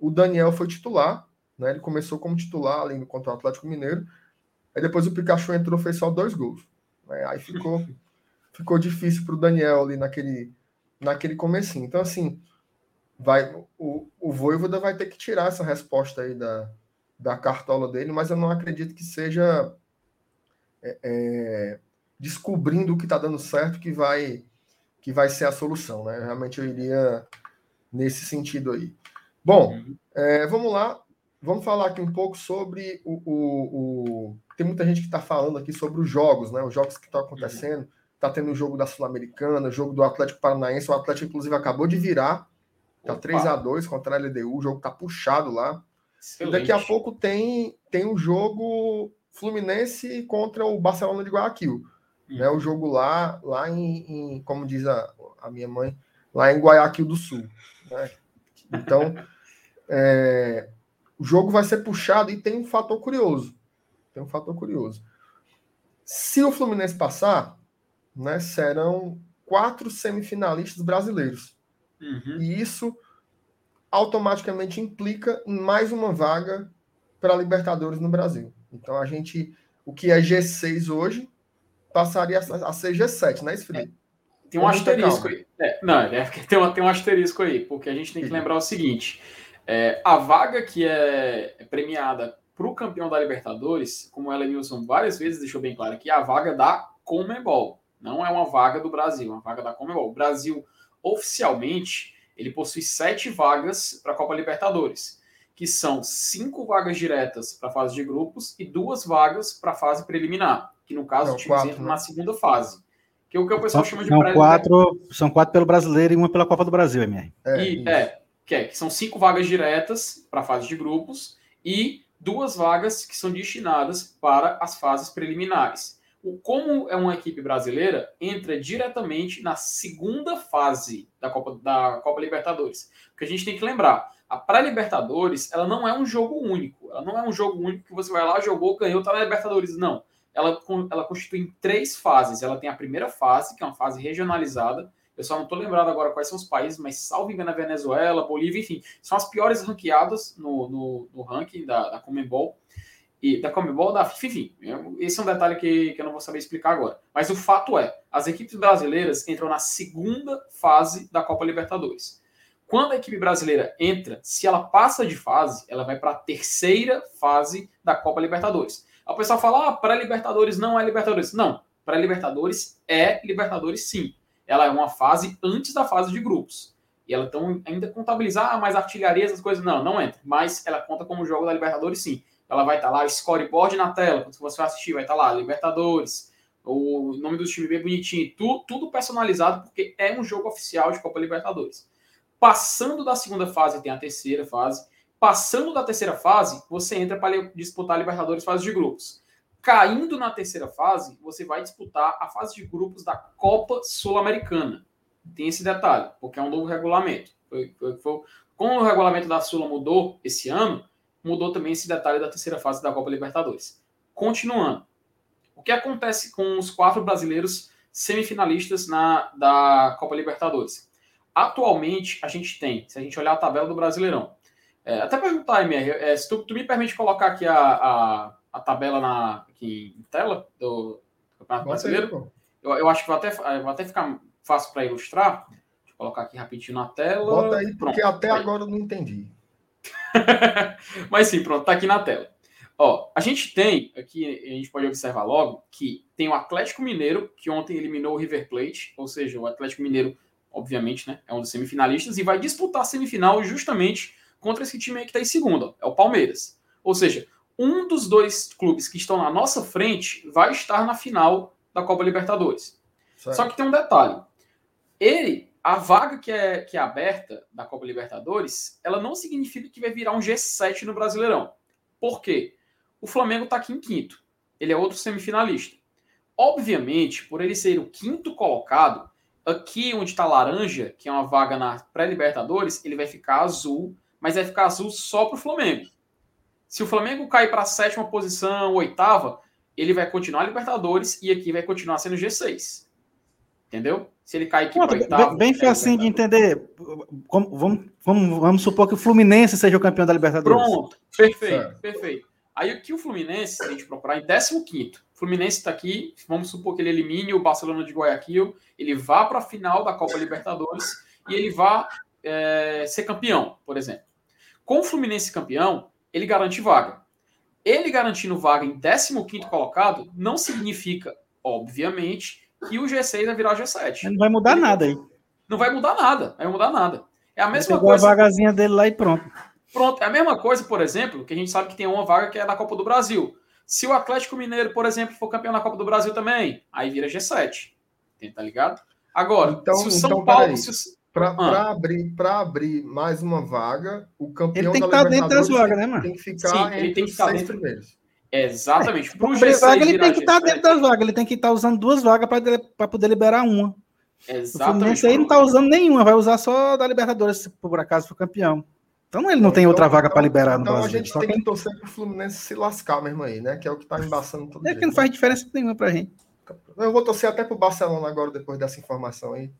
o Daniel foi titular. Né? Ele começou como titular ali contra o Atlético Mineiro. Aí depois o Pikachu entrou, fez só dois gols. Né? Aí ficou, ficou difícil para o Daniel ali naquele, naquele comecinho. Então, assim, vai o, o Voivoda vai ter que tirar essa resposta aí da, da cartola dele, mas eu não acredito que seja é, é, descobrindo o que está dando certo que vai que vai ser a solução, né? Realmente eu iria nesse sentido aí. Bom, uhum. é, vamos lá, vamos falar aqui um pouco sobre o, o, o... tem muita gente que está falando aqui sobre os jogos, né? Os jogos que estão acontecendo. Está tendo o jogo da Sul-Americana, o jogo do Atlético Paranaense. O Atlético, inclusive, acabou de virar. Tá 3 a 2 contra a LDU. O jogo tá puxado lá. Excelente. E daqui a pouco tem, tem um jogo Fluminense contra o Barcelona de Guayaquil. Hum. Né, o jogo lá, lá em, em, como diz a, a minha mãe, lá em Guayaquil do Sul. Né? Então, é, o jogo vai ser puxado e tem um fator curioso. Tem um fator curioso. Se o Fluminense passar, né, serão quatro semifinalistas brasileiros. Uhum. E isso automaticamente implica em mais uma vaga para Libertadores no Brasil. Então a gente, o que é G6 hoje, passaria a, ser G7, não é isso, Felipe? É, tem um asterisco aí. É, não, é, tem, uma, tem um asterisco aí, porque a gente tem que lembrar o seguinte: é, a vaga que é premiada para o campeão da Libertadores, como o Elenilson várias vezes deixou bem claro aqui, é a vaga da Comebol. Não é uma vaga do Brasil, é uma vaga da Comebol. O Brasil, oficialmente, ele possui sete vagas para a Copa Libertadores, que são cinco vagas diretas para a fase de grupos e duas vagas para a fase preliminar, que no caso o time entra né? na segunda fase. Que é o que o pessoal são, chama de são quatro São quatro pelo brasileiro e uma pela Copa do Brasil, MR. É, e, é, que, é, que são cinco vagas diretas para a fase de grupos e duas vagas que são destinadas para as fases preliminares como é uma equipe brasileira, entra diretamente na segunda fase da Copa, da Copa Libertadores. Porque a gente tem que lembrar, a pré-Libertadores, ela não é um jogo único. Ela não é um jogo único que você vai lá, jogou, ganhou, tá na Libertadores. Não. Ela, ela constitui em três fases. Ela tem a primeira fase, que é uma fase regionalizada, Eu só não estou lembrado agora quais são os países, mas salvo engano, a Venezuela, Bolívia, enfim, são as piores ranqueadas no, no, no ranking da, da Comembol e da Comebol, da FIFA, enfim. Esse é um detalhe que, que eu não vou saber explicar agora. Mas o fato é, as equipes brasileiras entram na segunda fase da Copa Libertadores. Quando a equipe brasileira entra, se ela passa de fase, ela vai para a terceira fase da Copa Libertadores. Aí o pessoal fala, ah, pré-Libertadores não é Libertadores. Não, pré-Libertadores é Libertadores sim. Ela é uma fase antes da fase de grupos. E ela então ainda contabilizar ah, mais artilharia, essas coisas. Não, não entra. Mas ela conta como jogo da Libertadores sim ela vai estar tá lá, scoreboard na tela, quando você vai assistir, vai estar tá lá, Libertadores, o nome do time bem bonitinho, tudo, tudo personalizado, porque é um jogo oficial de Copa Libertadores. Passando da segunda fase, tem a terceira fase. Passando da terceira fase, você entra para disputar a Libertadores fase de grupos. Caindo na terceira fase, você vai disputar a fase de grupos da Copa Sul-Americana. Tem esse detalhe, porque é um novo regulamento. Foi, foi, foi, como o regulamento da Sula mudou esse ano, mudou também esse detalhe da terceira fase da Copa Libertadores. Continuando, o que acontece com os quatro brasileiros semifinalistas na, da Copa Libertadores? Atualmente, a gente tem, se a gente olhar a tabela do Brasileirão, é, até perguntar, MR, é, se tu, tu, me permite colocar aqui a, a, a tabela na, aqui em tela do Campeonato Brasileiro, eu, eu, acho que vai até, vai até ficar fácil para ilustrar. Deixa eu colocar aqui rapidinho na tela. Bota aí, porque Pronto, até aí. agora eu não entendi. Mas sim, pronto, tá aqui na tela. Ó, a gente tem aqui, a gente pode observar logo que tem o Atlético Mineiro, que ontem eliminou o River Plate, ou seja, o Atlético Mineiro, obviamente, né, é um dos semifinalistas, e vai disputar a semifinal justamente contra esse time aí que tá em segundo, é o Palmeiras. Ou seja, um dos dois clubes que estão na nossa frente vai estar na final da Copa Libertadores. Certo. Só que tem um detalhe. Ele a vaga que é, que é aberta da Copa Libertadores, ela não significa que vai virar um G7 no Brasileirão. Por quê? O Flamengo está aqui em quinto. Ele é outro semifinalista. Obviamente, por ele ser o quinto colocado, aqui onde está laranja, que é uma vaga na pré-Libertadores, ele vai ficar azul, mas vai ficar azul só para o Flamengo. Se o Flamengo cair para a sétima posição, oitava, ele vai continuar a Libertadores e aqui vai continuar sendo G6. Entendeu? Se ele cair aqui para oitavo. Bem facinho de entender. Como, vamos, vamos, vamos supor que o Fluminense seja o campeão da Libertadores. Pronto, perfeito, perfeito. Aí aqui o Fluminense, se a gente procurar em 15 o Fluminense está aqui, vamos supor que ele elimine o Barcelona de Guayaquil, ele vá para a final da Copa Libertadores e ele vá é, ser campeão, por exemplo. Com o Fluminense campeão, ele garante vaga. Ele garantindo vaga em 15 colocado não significa, obviamente, e o G6 vai virar o G7. Não vai mudar nada aí. Não vai mudar nada, vai mudar nada. É a mesma coisa. a vagazinha dele lá e pronto. Pronto, é a mesma coisa, por exemplo, que a gente sabe que tem uma vaga que é da Copa do Brasil. Se o Atlético Mineiro, por exemplo, for campeão da Copa do Brasil também, aí vira G7. Tá ligado? Agora, então, se o São então, Paulo. Se... Para ah. abrir, abrir mais uma vaga, o campeão ele tem que estar tá dentro das vagas, né, mano? Tem que ficar Sim, ele tem que estar dentro. primeiros. Exatamente. É, Para G6 vaga, ele tem que estar tá dentro das vagas, ele tem que estar usando duas vagas para poder liberar uma. Exatamente. O aí não está usando nenhuma, vai usar só da Libertadores, se por acaso for campeão. Então ele não tem outra vaga para liberar no então Brasil. Então a gente tem que torcer para o Fluminense se lascar mesmo aí, né? Que é o que está embaçando tudo. É que não faz diferença nenhuma para a gente. Eu vou torcer até para o Barcelona agora, depois dessa informação aí.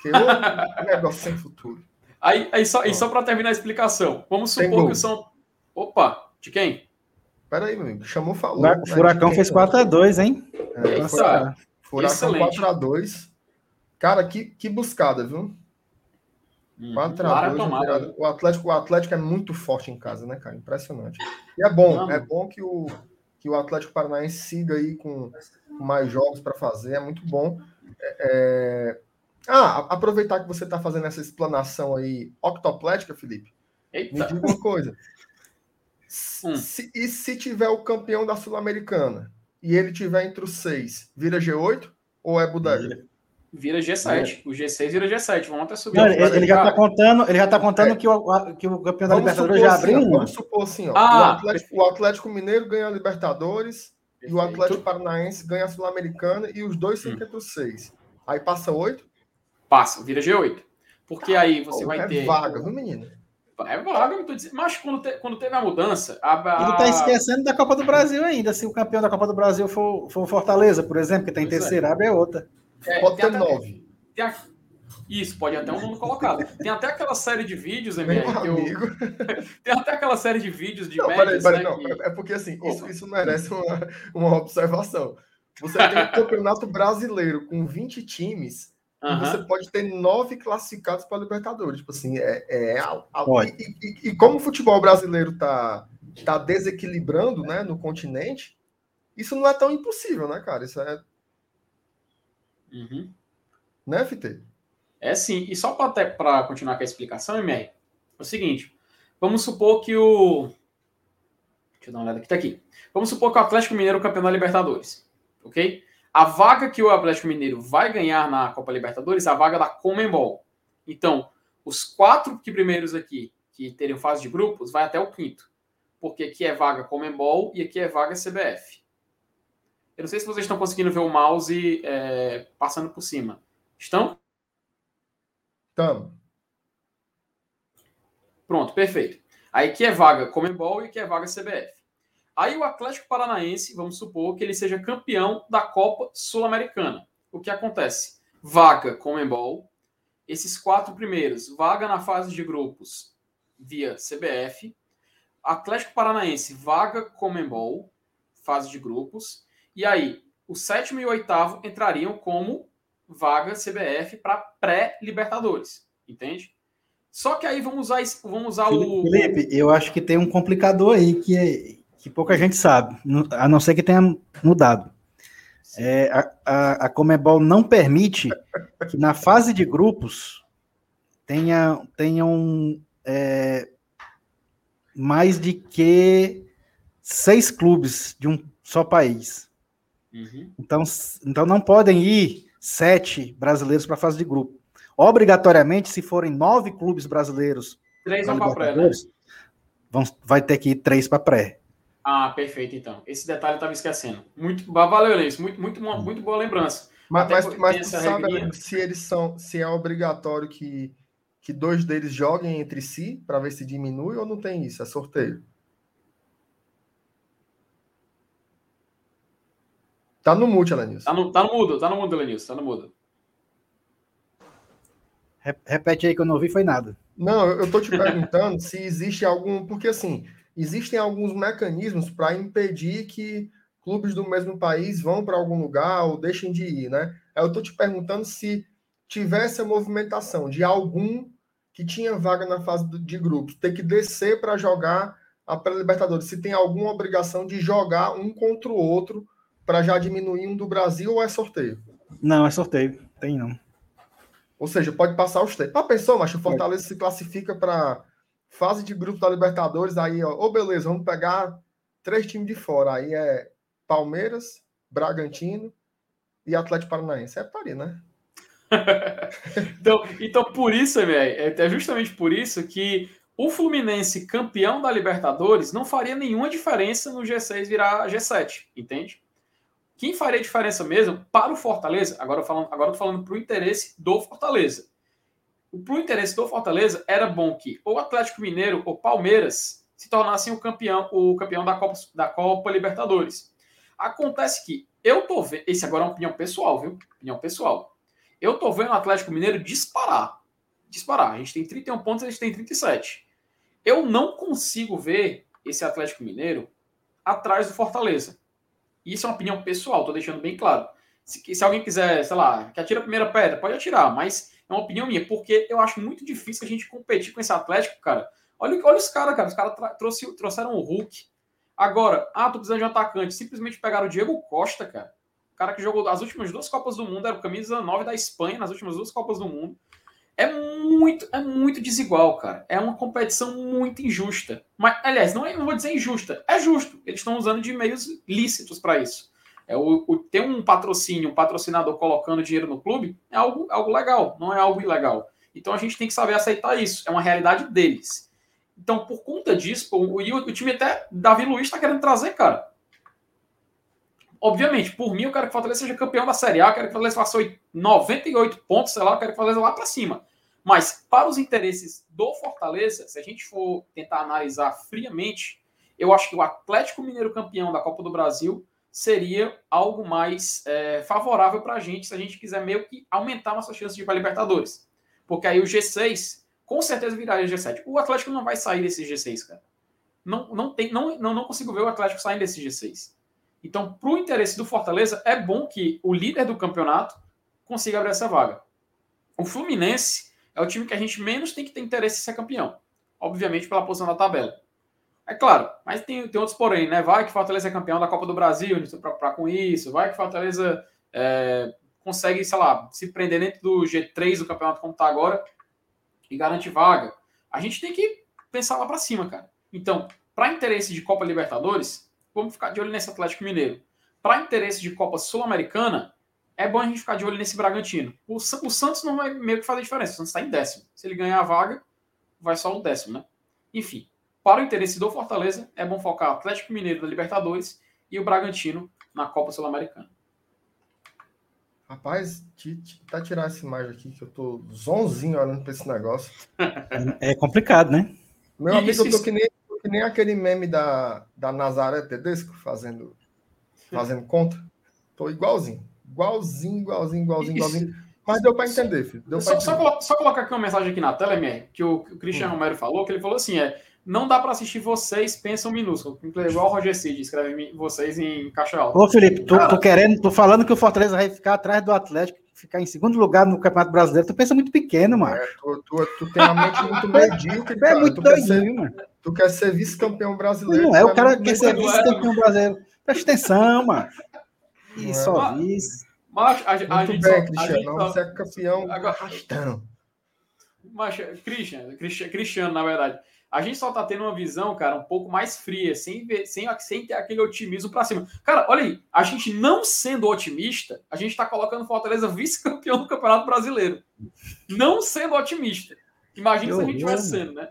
Que é um negócio sem futuro. Aí, aí só, só para terminar a explicação, vamos supor que são. Opa, de quem? Peraí, meu amigo. Chamou, falou. O Furacão fez 4x2, hein? É, Nossa, Furacão 4x2. Cara, que, que buscada, viu? Hum, 4x2. O Atlético, o Atlético é muito forte em casa, né, cara? Impressionante. E é bom, Não. é bom que o, que o Atlético Paranaense siga aí com, com mais jogos para fazer, é muito bom. É, é... Ah, aproveitar que você está fazendo essa explanação aí octoplética, Felipe. Eita. Me diga uma coisa. Hum. Se, e se tiver o campeão da Sul-Americana e ele tiver entre os seis, vira G8 ou é Budapeste? Vira G7. É. O G6 vira G7. Vamos até subir. Não, ele, ele, já está contando, ele já tá contando é. que, o, que o campeão da Libertadores já abriu assim, Vamos supor assim, ó, ah, o, Atlético, o, Atlético, Mineiro ganha a Libertadores Perfeito. e o Atlético Paranaense ganha a Sul-Americana e os dois ficam hum. entre os seis. Aí passa oito? Passa, vira G8. Porque aí você Pô, vai é ter. vaga, viu, menino? É vaga, eu tô dizendo. Mas quando, te, quando teve a mudança. A, a... Ele está esquecendo da Copa do Brasil ainda. Se o campeão da Copa do Brasil for, for Fortaleza, por exemplo, que está em é. terceira, abre é outra. É, Pode ter nove. Tem, Isso, pode até um nono colocado. Tem até aquela série de vídeos, MR, que eu... Tem até aquela série de vídeos de não, médias, peraí, peraí, né, não, que... É porque assim, isso, isso merece uma, uma observação. Você tem um campeonato brasileiro com 20 times Uhum. Você pode ter nove classificados para Libertadores. Tipo assim, é, é e, e, e, como o futebol brasileiro está tá desequilibrando né, no continente, isso não é tão impossível, né, cara? Isso é. Uhum. Né, FT? É sim. E só para continuar com a explicação, MR, é o seguinte: vamos supor que o. Deixa eu dar uma olhada aqui, tá aqui. Vamos supor que o Atlético Mineiro é campeão da Libertadores. Ok? A vaga que o Atlético Mineiro vai ganhar na Copa Libertadores é a vaga da Comembol. Então, os quatro que primeiros aqui, que teriam fase de grupos, vai até o quinto. Porque aqui é vaga Comembol e aqui é vaga CBF. Eu não sei se vocês estão conseguindo ver o mouse é, passando por cima. Estão? Estamos. Pronto, perfeito. Aí aqui é vaga Comembol e aqui é vaga CBF. Aí o Atlético Paranaense, vamos supor que ele seja campeão da Copa Sul-Americana. O que acontece? Vaga com Embol, esses quatro primeiros, vaga na fase de grupos via CBF, Atlético Paranaense, vaga com Embol, fase de grupos, e aí o sétimo e o oitavo entrariam como vaga CBF para pré-Libertadores, entende? Só que aí vamos usar, vamos usar Felipe, o. Felipe, eu acho que tem um complicador aí que é, que pouca gente sabe, a não ser que tenha mudado. É, a, a, a Comebol não permite que na fase de grupos tenha, tenham é, mais de que seis clubes de um só país. Uhum. Então, então não podem ir sete brasileiros para a fase de grupo. Obrigatoriamente, se forem nove clubes brasileiros, três vão para pré, né? vão, vai ter que ir três para pré. Ah, perfeito, então. Esse detalhe eu estava esquecendo. Muito, valeu, Lenço. Muito, muito, muito boa lembrança. Mas, mas, mas sabe, se eles são, se é obrigatório que, que dois deles joguem entre si para ver se diminui ou não tem isso? É sorteio? Tá no mute, Elenilson. Tá no, tá no mudo, tá no mudo, Elenilson, tá no mudo. Repete aí que eu não ouvi, foi nada. Não, eu tô te perguntando se existe algum. Porque assim, existem alguns mecanismos para impedir que clubes do mesmo país vão para algum lugar ou deixem de ir, né? Eu estou te perguntando se tivesse a movimentação de algum que tinha vaga na fase de grupos ter que descer para jogar a pré-libertadores, se tem alguma obrigação de jogar um contra o outro para já diminuir um do Brasil ou é sorteio? Não, é sorteio, tem não. Ou seja, pode passar os três. Ah, pensou, mas o Fortaleza é. se classifica para fase de grupo da Libertadores, aí, ó, ô, beleza, vamos pegar três times de fora. Aí é Palmeiras, Bragantino e Atlético Paranaense. É pari, né? então, então, por isso, velho, é justamente por isso que o Fluminense campeão da Libertadores não faria nenhuma diferença no G6 virar G7, entende? Quem faria diferença mesmo para o Fortaleza, agora falando, agora tô falando para o interesse do Fortaleza para o interesse do Fortaleza, era bom que ou Atlético Mineiro ou Palmeiras se tornassem o campeão, o campeão da Copa, da Copa Libertadores. Acontece que eu tô vendo. Esse agora é uma opinião pessoal, viu? Opinião pessoal. Eu tô vendo o Atlético Mineiro disparar. Disparar. A gente tem 31 pontos, a gente tem 37. Eu não consigo ver esse Atlético Mineiro atrás do Fortaleza. Isso é uma opinião pessoal, tô deixando bem claro. Se, se alguém quiser, sei lá, que atira a primeira pedra, pode atirar, mas é uma opinião minha, porque eu acho muito difícil a gente competir com esse Atlético, cara. Olha, olha os caras, cara. Os caras trouxe, trouxeram o Hulk. Agora, ah, tô precisando de um atacante. Simplesmente pegaram o Diego Costa, cara. O cara que jogou as últimas duas Copas do Mundo, era o camisa 9 da Espanha nas últimas duas Copas do Mundo. É muito, é muito desigual, cara. É uma competição muito injusta. Mas, aliás, não, é, não vou dizer injusta, é justo. Eles estão usando de meios lícitos para isso. É o, o, ter um patrocínio, um patrocinador colocando dinheiro no clube é algo, algo legal, não é algo ilegal. Então a gente tem que saber aceitar isso. É uma realidade deles. Então, por conta disso, o, o, o time até Davi Luiz está querendo trazer, cara. Obviamente, por mim, eu quero que o Fortaleza seja campeão da Série A, eu quero que o Fortaleza faça 98 pontos, sei lá, eu quero que o Fortaleza lá para cima. Mas, para os interesses do Fortaleza, se a gente for tentar analisar friamente, eu acho que o Atlético Mineiro campeão da Copa do Brasil seria algo mais é, favorável para a gente se a gente quiser meio que aumentar nossas chances de ir para Libertadores. Porque aí o G6 com certeza viraria G7. O Atlético não vai sair desse G6, cara. Não, não, tem, não, não, não consigo ver o Atlético saindo desse G6. Então, para o interesse do Fortaleza, é bom que o líder do campeonato consiga abrir essa vaga. O Fluminense é o time que a gente menos tem que ter interesse em ser campeão. Obviamente, pela posição da tabela. É claro, mas tem, tem outros porém, né? Vai que Fortaleza é campeão da Copa do Brasil para com isso, vai que Fortaleza é, consegue, sei lá, se prender dentro do G3 do campeonato como está agora e garante vaga. A gente tem que pensar lá para cima, cara. Então, para interesse de Copa Libertadores, vamos ficar de olho nesse Atlético Mineiro. Para interesse de Copa Sul-Americana, é bom a gente ficar de olho nesse Bragantino. O, o Santos não vai meio que fazer diferença. O Santos está em décimo. Se ele ganhar a vaga, vai só o décimo, né? Enfim, para o interesse do Fortaleza, é bom focar o Atlético Mineiro da Libertadores e o Bragantino na Copa Sul-Americana. Rapaz, tá tirar essa imagem aqui que eu tô zonzinho olhando para esse negócio. É complicado, né? Meu amigo, isso, eu tô que nem, que nem aquele meme da, da Nazaré Tedesco fazendo, fazendo conta. Tô igualzinho. Igualzinho, igualzinho, igualzinho, igualzinho. Mas deu para entender, filho. Deu só, entender. Só, só, colocar aqui uma mensagem aqui na tela, MR, que o, que o Cristiano hum. Romero falou, que ele falou assim: é, não dá para assistir vocês pensam minúsculo. Igual o Roger Cid escreve vocês em caixa alta. Ô, Felipe, tu, tu querendo, tu falando que o Fortaleza vai ficar atrás do Atlético, ficar em segundo lugar no Campeonato Brasileiro, tu pensa muito pequeno, mano. É, tu, tu, tu, tem uma mente muito medíocre, É muito tu doidinho, quer ser, mano. Tu quer ser vice-campeão brasileiro. Não, é, o cara quer ser vice-campeão brasileiro. Presta atenção, mano. E só vice. Mas a, a, muito a gente bem, só, Cristiano, você é campeão agora, arrastando. Mas, Cristiano, Cristiano, na verdade a gente só tá tendo uma visão, cara, um pouco mais fria, sem, ver, sem, sem ter aquele otimismo para cima. Cara, olha aí, a gente não sendo otimista, a gente tá colocando Fortaleza vice-campeão do Campeonato Brasileiro. Não sendo otimista. Imagina se a gente tivesse sendo, né?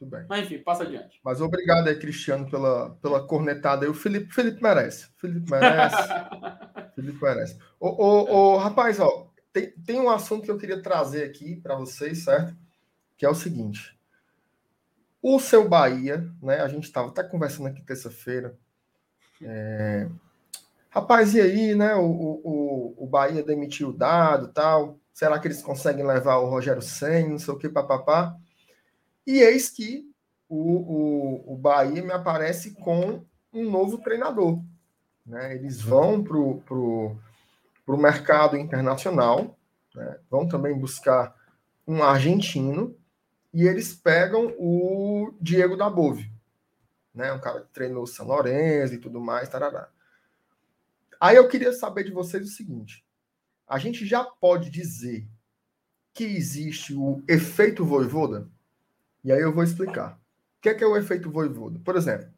Tudo bem. Mas enfim, passa adiante. Mas obrigado aí, Cristiano, pela, pela cornetada aí. O Felipe, Felipe merece. Felipe merece. Felipe merece. Ô, ô, ô, rapaz, ó, tem, tem um assunto que eu queria trazer aqui para vocês, certo? Que é o seguinte. O seu Bahia, né? A gente estava até conversando aqui terça-feira. É... Rapaz, e aí, né? O, o, o Bahia demitiu o dado tal. Será que eles conseguem levar o Rogério Senna, não sei o que, papapá? E eis que o, o, o Bahia me aparece com um novo treinador. Né? Eles vão para o pro, pro mercado internacional, né? vão também buscar um argentino e eles pegam o Diego da Bove, né? Um cara que treinou São Lourenço e tudo mais, tarará. Aí eu queria saber de vocês o seguinte: a gente já pode dizer que existe o efeito voivoda? E aí eu vou explicar. O que é, que é o efeito voivoda? Por exemplo,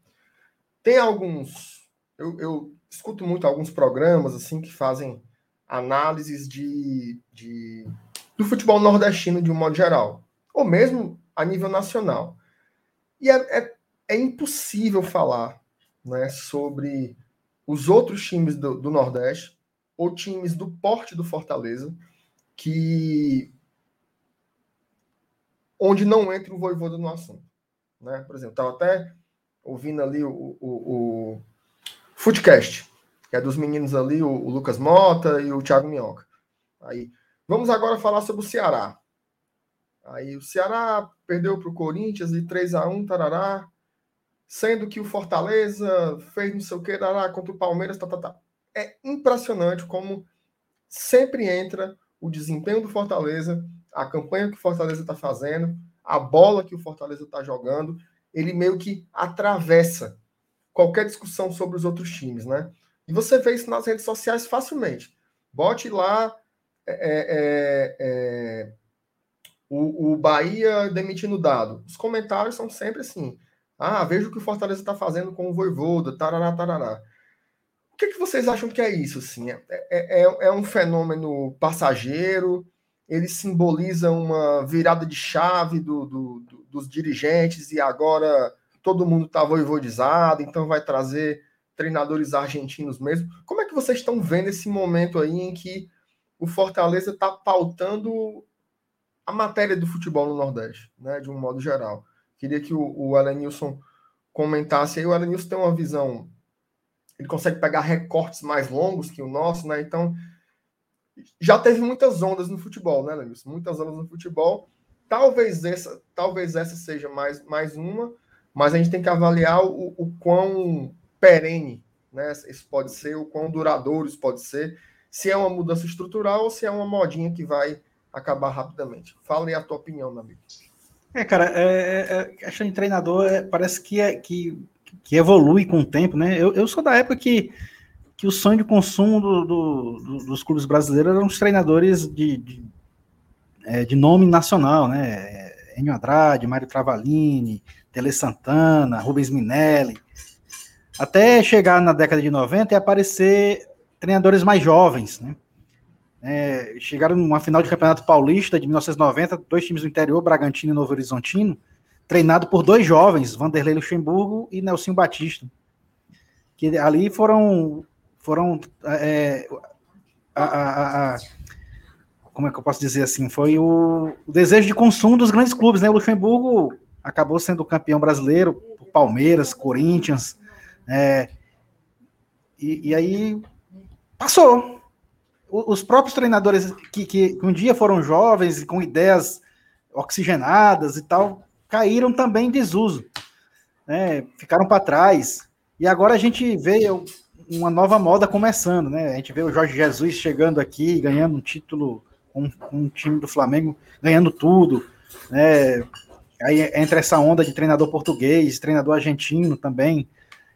tem alguns. Eu, eu escuto muito alguns programas assim que fazem análises de, de do futebol nordestino de um modo geral ou mesmo a nível nacional. E é, é, é impossível falar né, sobre os outros times do, do, Nordeste ou times do porte do Fortaleza que onde não entra o Voivoda no assunto. Né? Por exemplo, estava até ouvindo ali o, o, o Footcast, que é dos meninos ali, o, o Lucas Mota e o Thiago Minhoca. Aí, vamos agora falar sobre o Ceará. Aí o Ceará perdeu para o Corinthians de 3 a 1 tarará. Sendo que o Fortaleza fez não sei o que, tarará, contra o Palmeiras, tá, tá, tá. É impressionante como sempre entra o desempenho do Fortaleza, a campanha que o Fortaleza está fazendo, a bola que o Fortaleza está jogando, ele meio que atravessa qualquer discussão sobre os outros times, né? E você vê isso nas redes sociais facilmente. Bote lá é, é, é, é o, o Bahia demitindo dado. Os comentários são sempre assim. Ah, veja o que o Fortaleza está fazendo com o Voivoda, tarará, tarará. O que, que vocês acham que é isso? Assim? É, é, é, é um fenômeno passageiro? Ele simboliza uma virada de chave do, do, do, dos dirigentes e agora todo mundo está voivodizado, então vai trazer treinadores argentinos mesmo. Como é que vocês estão vendo esse momento aí em que o Fortaleza está pautando a matéria do futebol no Nordeste, né, de um modo geral. Queria que o, o Alanilson comentasse aí. O Alanilson tem uma visão, ele consegue pegar recortes mais longos que o nosso, né? Então, já teve muitas ondas no futebol, né, Lenilson? Muitas ondas no futebol. Talvez essa, talvez essa seja mais, mais uma, mas a gente tem que avaliar o, o quão perene né, isso pode ser, o quão duradouro isso pode ser, se é uma mudança estrutural ou se é uma modinha que vai acabar rapidamente. Fala aí a tua opinião, meu amigo. É, cara, é, é, é de treinador é, parece que, é, que, que evolui com o tempo, né? Eu, eu sou da época que que o sonho de consumo do, do, do, dos clubes brasileiros eram os treinadores de, de, é, de nome nacional, né? Enio Andrade, Mário Travalini, Tele Santana, Rubens Minelli, até chegar na década de 90 e aparecer treinadores mais jovens, né? É, chegaram numa final de campeonato paulista de 1990, dois times do interior, Bragantino e Novo Horizontino, treinado por dois jovens, Vanderlei Luxemburgo e Nelson Batista. Que ali foram foram é, a, a, a, como é que eu posso dizer assim? Foi o, o, desejo de consumo dos grandes clubes, né? O Luxemburgo acabou sendo campeão brasileiro, Palmeiras, Corinthians, é, e, e, aí passou. Os próprios treinadores que, que um dia foram jovens e com ideias oxigenadas e tal, caíram também em desuso, né? Ficaram para trás. E agora a gente vê, uma nova moda começando, né? A gente vê o Jorge Jesus chegando aqui, ganhando um título um, um, time do Flamengo, ganhando tudo, né? Aí entra essa onda de treinador português, treinador argentino também.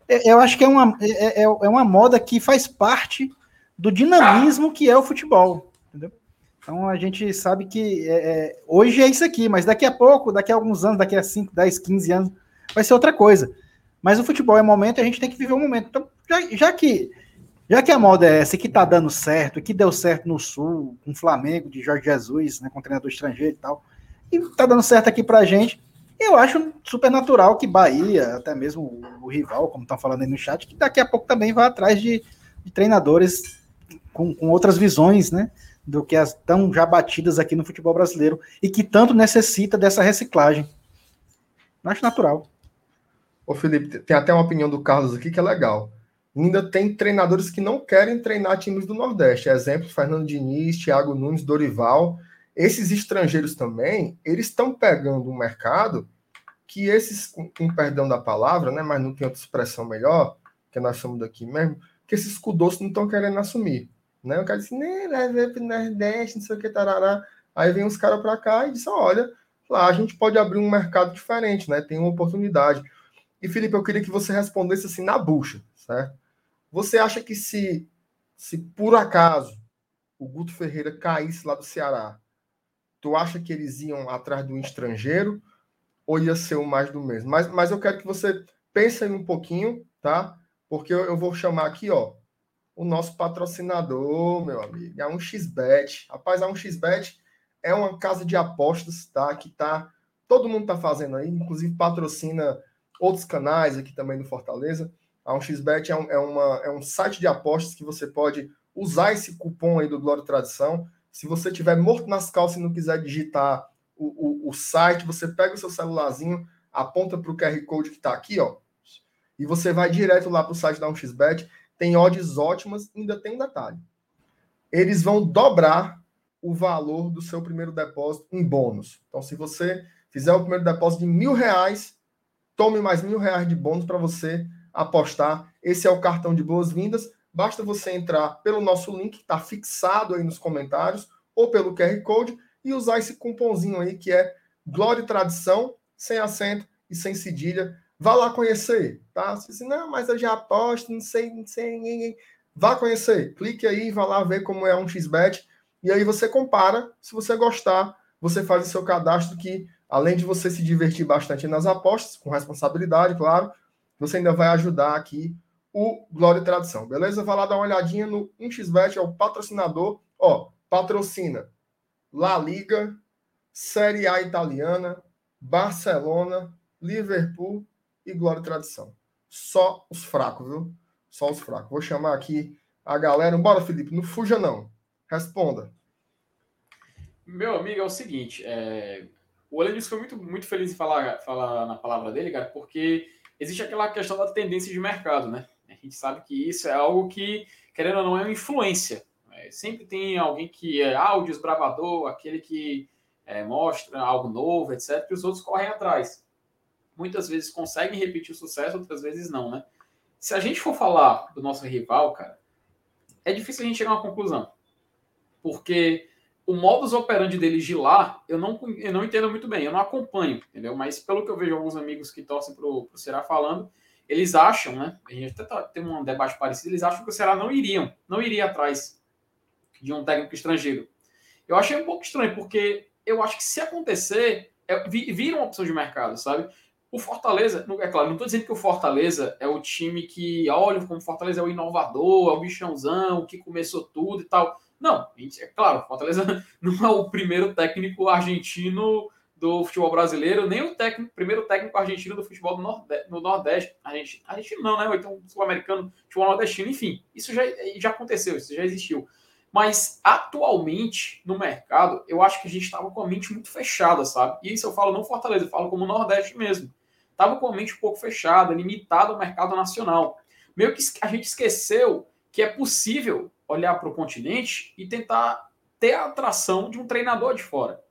Eu acho que é uma, é, é, é uma moda que faz parte do dinamismo que é o futebol, entendeu? Então a gente sabe que é, é hoje é isso aqui, mas daqui a pouco, daqui a alguns anos, daqui a 5, 10, 15 anos, vai ser outra coisa. Mas o futebol é momento e a gente tem que viver o momento. Então, já, já que já que a moda é essa que tá dando certo, que deu certo no Sul, com o Flamengo, de Jorge Jesus, né, com treinador estrangeiro e tal, e tá dando certo aqui pra gente, eu acho super natural que Bahia, até mesmo o, o rival, como estão falando aí no chat, que daqui a pouco também vai atrás de, de treinadores com, com, outras visões, né, do que as tão já batidas aqui no futebol brasileiro e que tanto necessita dessa reciclagem. Eu acho natural. Ô Felipe, tem até uma opinião do Carlos aqui que é legal ainda tem treinadores que não querem treinar times do Nordeste. Exemplo, Fernando Diniz, Thiago Nunes, Dorival. Esses estrangeiros também, eles estão pegando um mercado que esses, com, perdão da palavra, né, mas não tem outra expressão melhor, que nós somos daqui mesmo, que esses cudossos não estão querendo assumir. Né? O cara disse, né, leve para o Nordeste, não sei o que, tarará. Aí vem os caras para cá e diz, olha, lá a gente pode abrir um mercado diferente, né? Tem uma oportunidade. E, Felipe, eu queria que você respondesse assim na bucha, certo? Você acha que se, se por acaso o Guto Ferreira caísse lá do Ceará, tu acha que eles iam atrás do estrangeiro ou ia ser o mais do mesmo? Mas, mas eu quero que você pense aí um pouquinho, tá? Porque eu vou chamar aqui, ó, o nosso patrocinador, meu amigo, é um xbet. Rapaz, a um xbet é uma casa de apostas, tá? Que tá todo mundo tá fazendo aí, inclusive patrocina outros canais aqui também no Fortaleza. A 1xBet é um, é, uma, é um site de apostas que você pode usar esse cupom aí do Glória Tradição. Se você tiver morto nas calças e não quiser digitar o, o, o site, você pega o seu celularzinho, aponta para o QR Code que está aqui, ó, e você vai direto lá para o site da 1xBet. Tem odds ótimas, ainda tem um detalhe. Eles vão dobrar o valor do seu primeiro depósito em bônus. Então, se você fizer o primeiro depósito de mil reais, tome mais mil reais de bônus para você apostar. Esse é o cartão de boas-vindas. Basta você entrar pelo nosso link, que está fixado aí nos comentários, ou pelo QR Code, e usar esse cupomzinho aí que é Glória e Tradição, sem acento e sem cedilha. Vá lá conhecer, tá? Você, não, mas eu já aposto, não sei, não sei. Vá conhecer. Clique aí, vá lá ver como é um XBET. E aí você compara. Se você gostar, você faz o seu cadastro que, além de você se divertir bastante nas apostas, com responsabilidade, claro, você ainda vai ajudar aqui o Glória e Tradição, beleza? Vai lá dar uma olhadinha no 1xBet, é o patrocinador, ó, patrocina La Liga, Série A italiana, Barcelona, Liverpool e Glória e Tradição. Só os fracos, viu? Só os fracos. Vou chamar aqui a galera. Bora, Felipe, não fuja não. Responda. Meu amigo, é o seguinte, é... o Olenis foi muito, muito feliz em falar, falar na palavra dele, cara, porque existe aquela questão da tendência de mercado, né? A gente sabe que isso é algo que, querendo ou não, é uma influência. É, sempre tem alguém que é ah, o desbravador, aquele que é, mostra algo novo, etc., que os outros correm atrás. Muitas vezes conseguem repetir o sucesso, outras vezes não, né? Se a gente for falar do nosso rival, cara, é difícil a gente chegar a uma conclusão. Porque o modus operandi deles de lá, eu não, eu não entendo muito bem, eu não acompanho, entendeu? Mas pelo que eu vejo alguns amigos que torcem pro, pro Ceará falando, eles acham, né? A gente até tá, tem um debate parecido, eles acham que o Ceará não iriam, não iria atrás de um técnico estrangeiro. Eu achei um pouco estranho, porque eu acho que se acontecer, é, vira uma opção de mercado, sabe? O Fortaleza, é claro, não estou dizendo que o Fortaleza é o time que, olha, como o Fortaleza é o inovador, é o bichãozão, que começou tudo e tal. Não, é claro, Fortaleza não é o primeiro técnico argentino do futebol brasileiro, nem o técnico, primeiro técnico argentino do futebol do Nordeste, no Nordeste. Argentino, argentino não, né? Ou então sul-americano, futebol nordestino, enfim. Isso já, já aconteceu, isso já existiu. Mas atualmente, no mercado, eu acho que a gente estava com a mente muito fechada, sabe? E isso eu falo não Fortaleza, eu falo como Nordeste mesmo. Estava com a mente um pouco fechada, limitada ao mercado nacional. Meio que a gente esqueceu que é possível olhar para o continente e tentar ter a atração de um treinador de fora.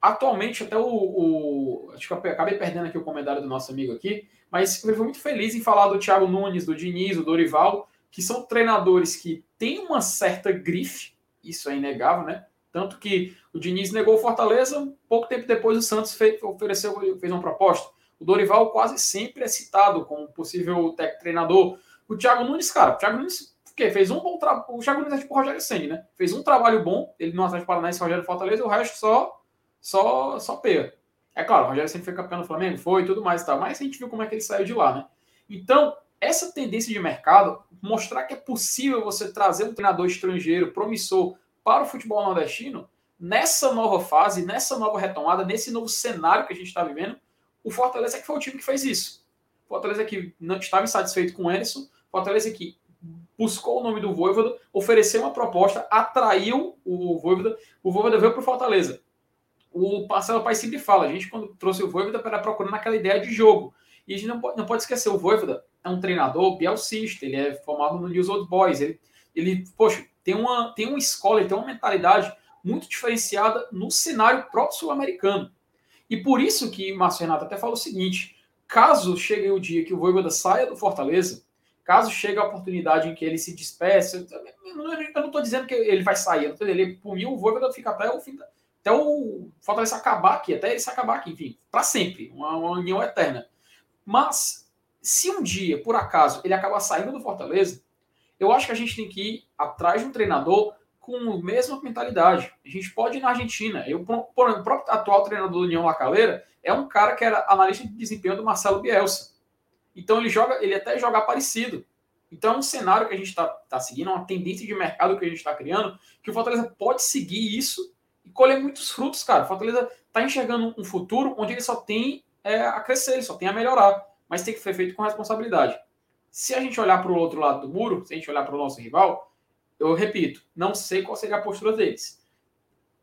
Atualmente, até o, o. acho que eu acabei perdendo aqui o comentário do nosso amigo aqui, mas eu fui muito feliz em falar do Thiago Nunes, do Diniz, do Dorival, que são treinadores que têm uma certa grife, isso é inegável, né? Tanto que o Diniz negou o Fortaleza, pouco tempo depois o Santos fez, ofereceu, fez uma proposta. O Dorival quase sempre é citado como possível treinador. O Thiago Nunes, cara, o Thiago Nunes quê? Fez um bom trabalho. O Thiago Nunes é tipo o Rogério Senni, né? Fez um trabalho bom, ele no Atlético Paranaense, Rogério Fortaleza, o resto só, só, só peia. É claro, o Rogério sempre foi campeão do Flamengo, foi e tudo mais e tal, mas a gente viu como é que ele saiu de lá, né? Então, essa tendência de mercado, mostrar que é possível você trazer um treinador estrangeiro promissor para o futebol nordestino, nessa nova fase, nessa nova retomada, nesse novo cenário que a gente está vivendo, o Fortaleza é que foi o time que fez isso. Fortaleza que não estava insatisfeito com o Emerson, Fortaleza que buscou o nome do Voivoda, ofereceu uma proposta, atraiu o Voivoda, o Voivoda veio para o Fortaleza. O Marcelo Pai sempre fala, a gente quando trouxe o Voivoda para procurando aquela ideia de jogo. E a gente não pode, não pode esquecer, o Voivoda é um treinador bielcista, ele é formado no News Old Boys, ele, ele poxa, tem uma, tem uma escola, ele tem uma mentalidade muito diferenciada no cenário próprio sul-americano. E por isso que Márcio Renato até fala o seguinte, caso chegue o dia que o Voivoda saia do Fortaleza, Caso chegue a oportunidade em que ele se despeça, eu não estou dizendo que ele vai sair, ele, por mim, o Voivoda fica até o fim, até o Fortaleza acabar aqui, até ele se acabar aqui, enfim, para sempre, uma, uma união eterna. Mas, se um dia, por acaso, ele acabar saindo do Fortaleza, eu acho que a gente tem que ir atrás de um treinador com a mesma mentalidade. A gente pode ir na Argentina. Eu, por, o próprio atual treinador do União Lacaleira é um cara que era analista de desempenho do Marcelo Bielsa. Então ele joga, ele até joga parecido. Então é um cenário que a gente está tá seguindo, uma tendência de mercado que a gente está criando, que o Fortaleza pode seguir isso e colher muitos frutos, cara. O Fortaleza está enxergando um futuro onde ele só tem é, a crescer, ele só tem a melhorar, mas tem que ser feito com responsabilidade. Se a gente olhar para o outro lado do muro, se a gente olhar para o nosso rival, eu repito, não sei qual seria a postura deles.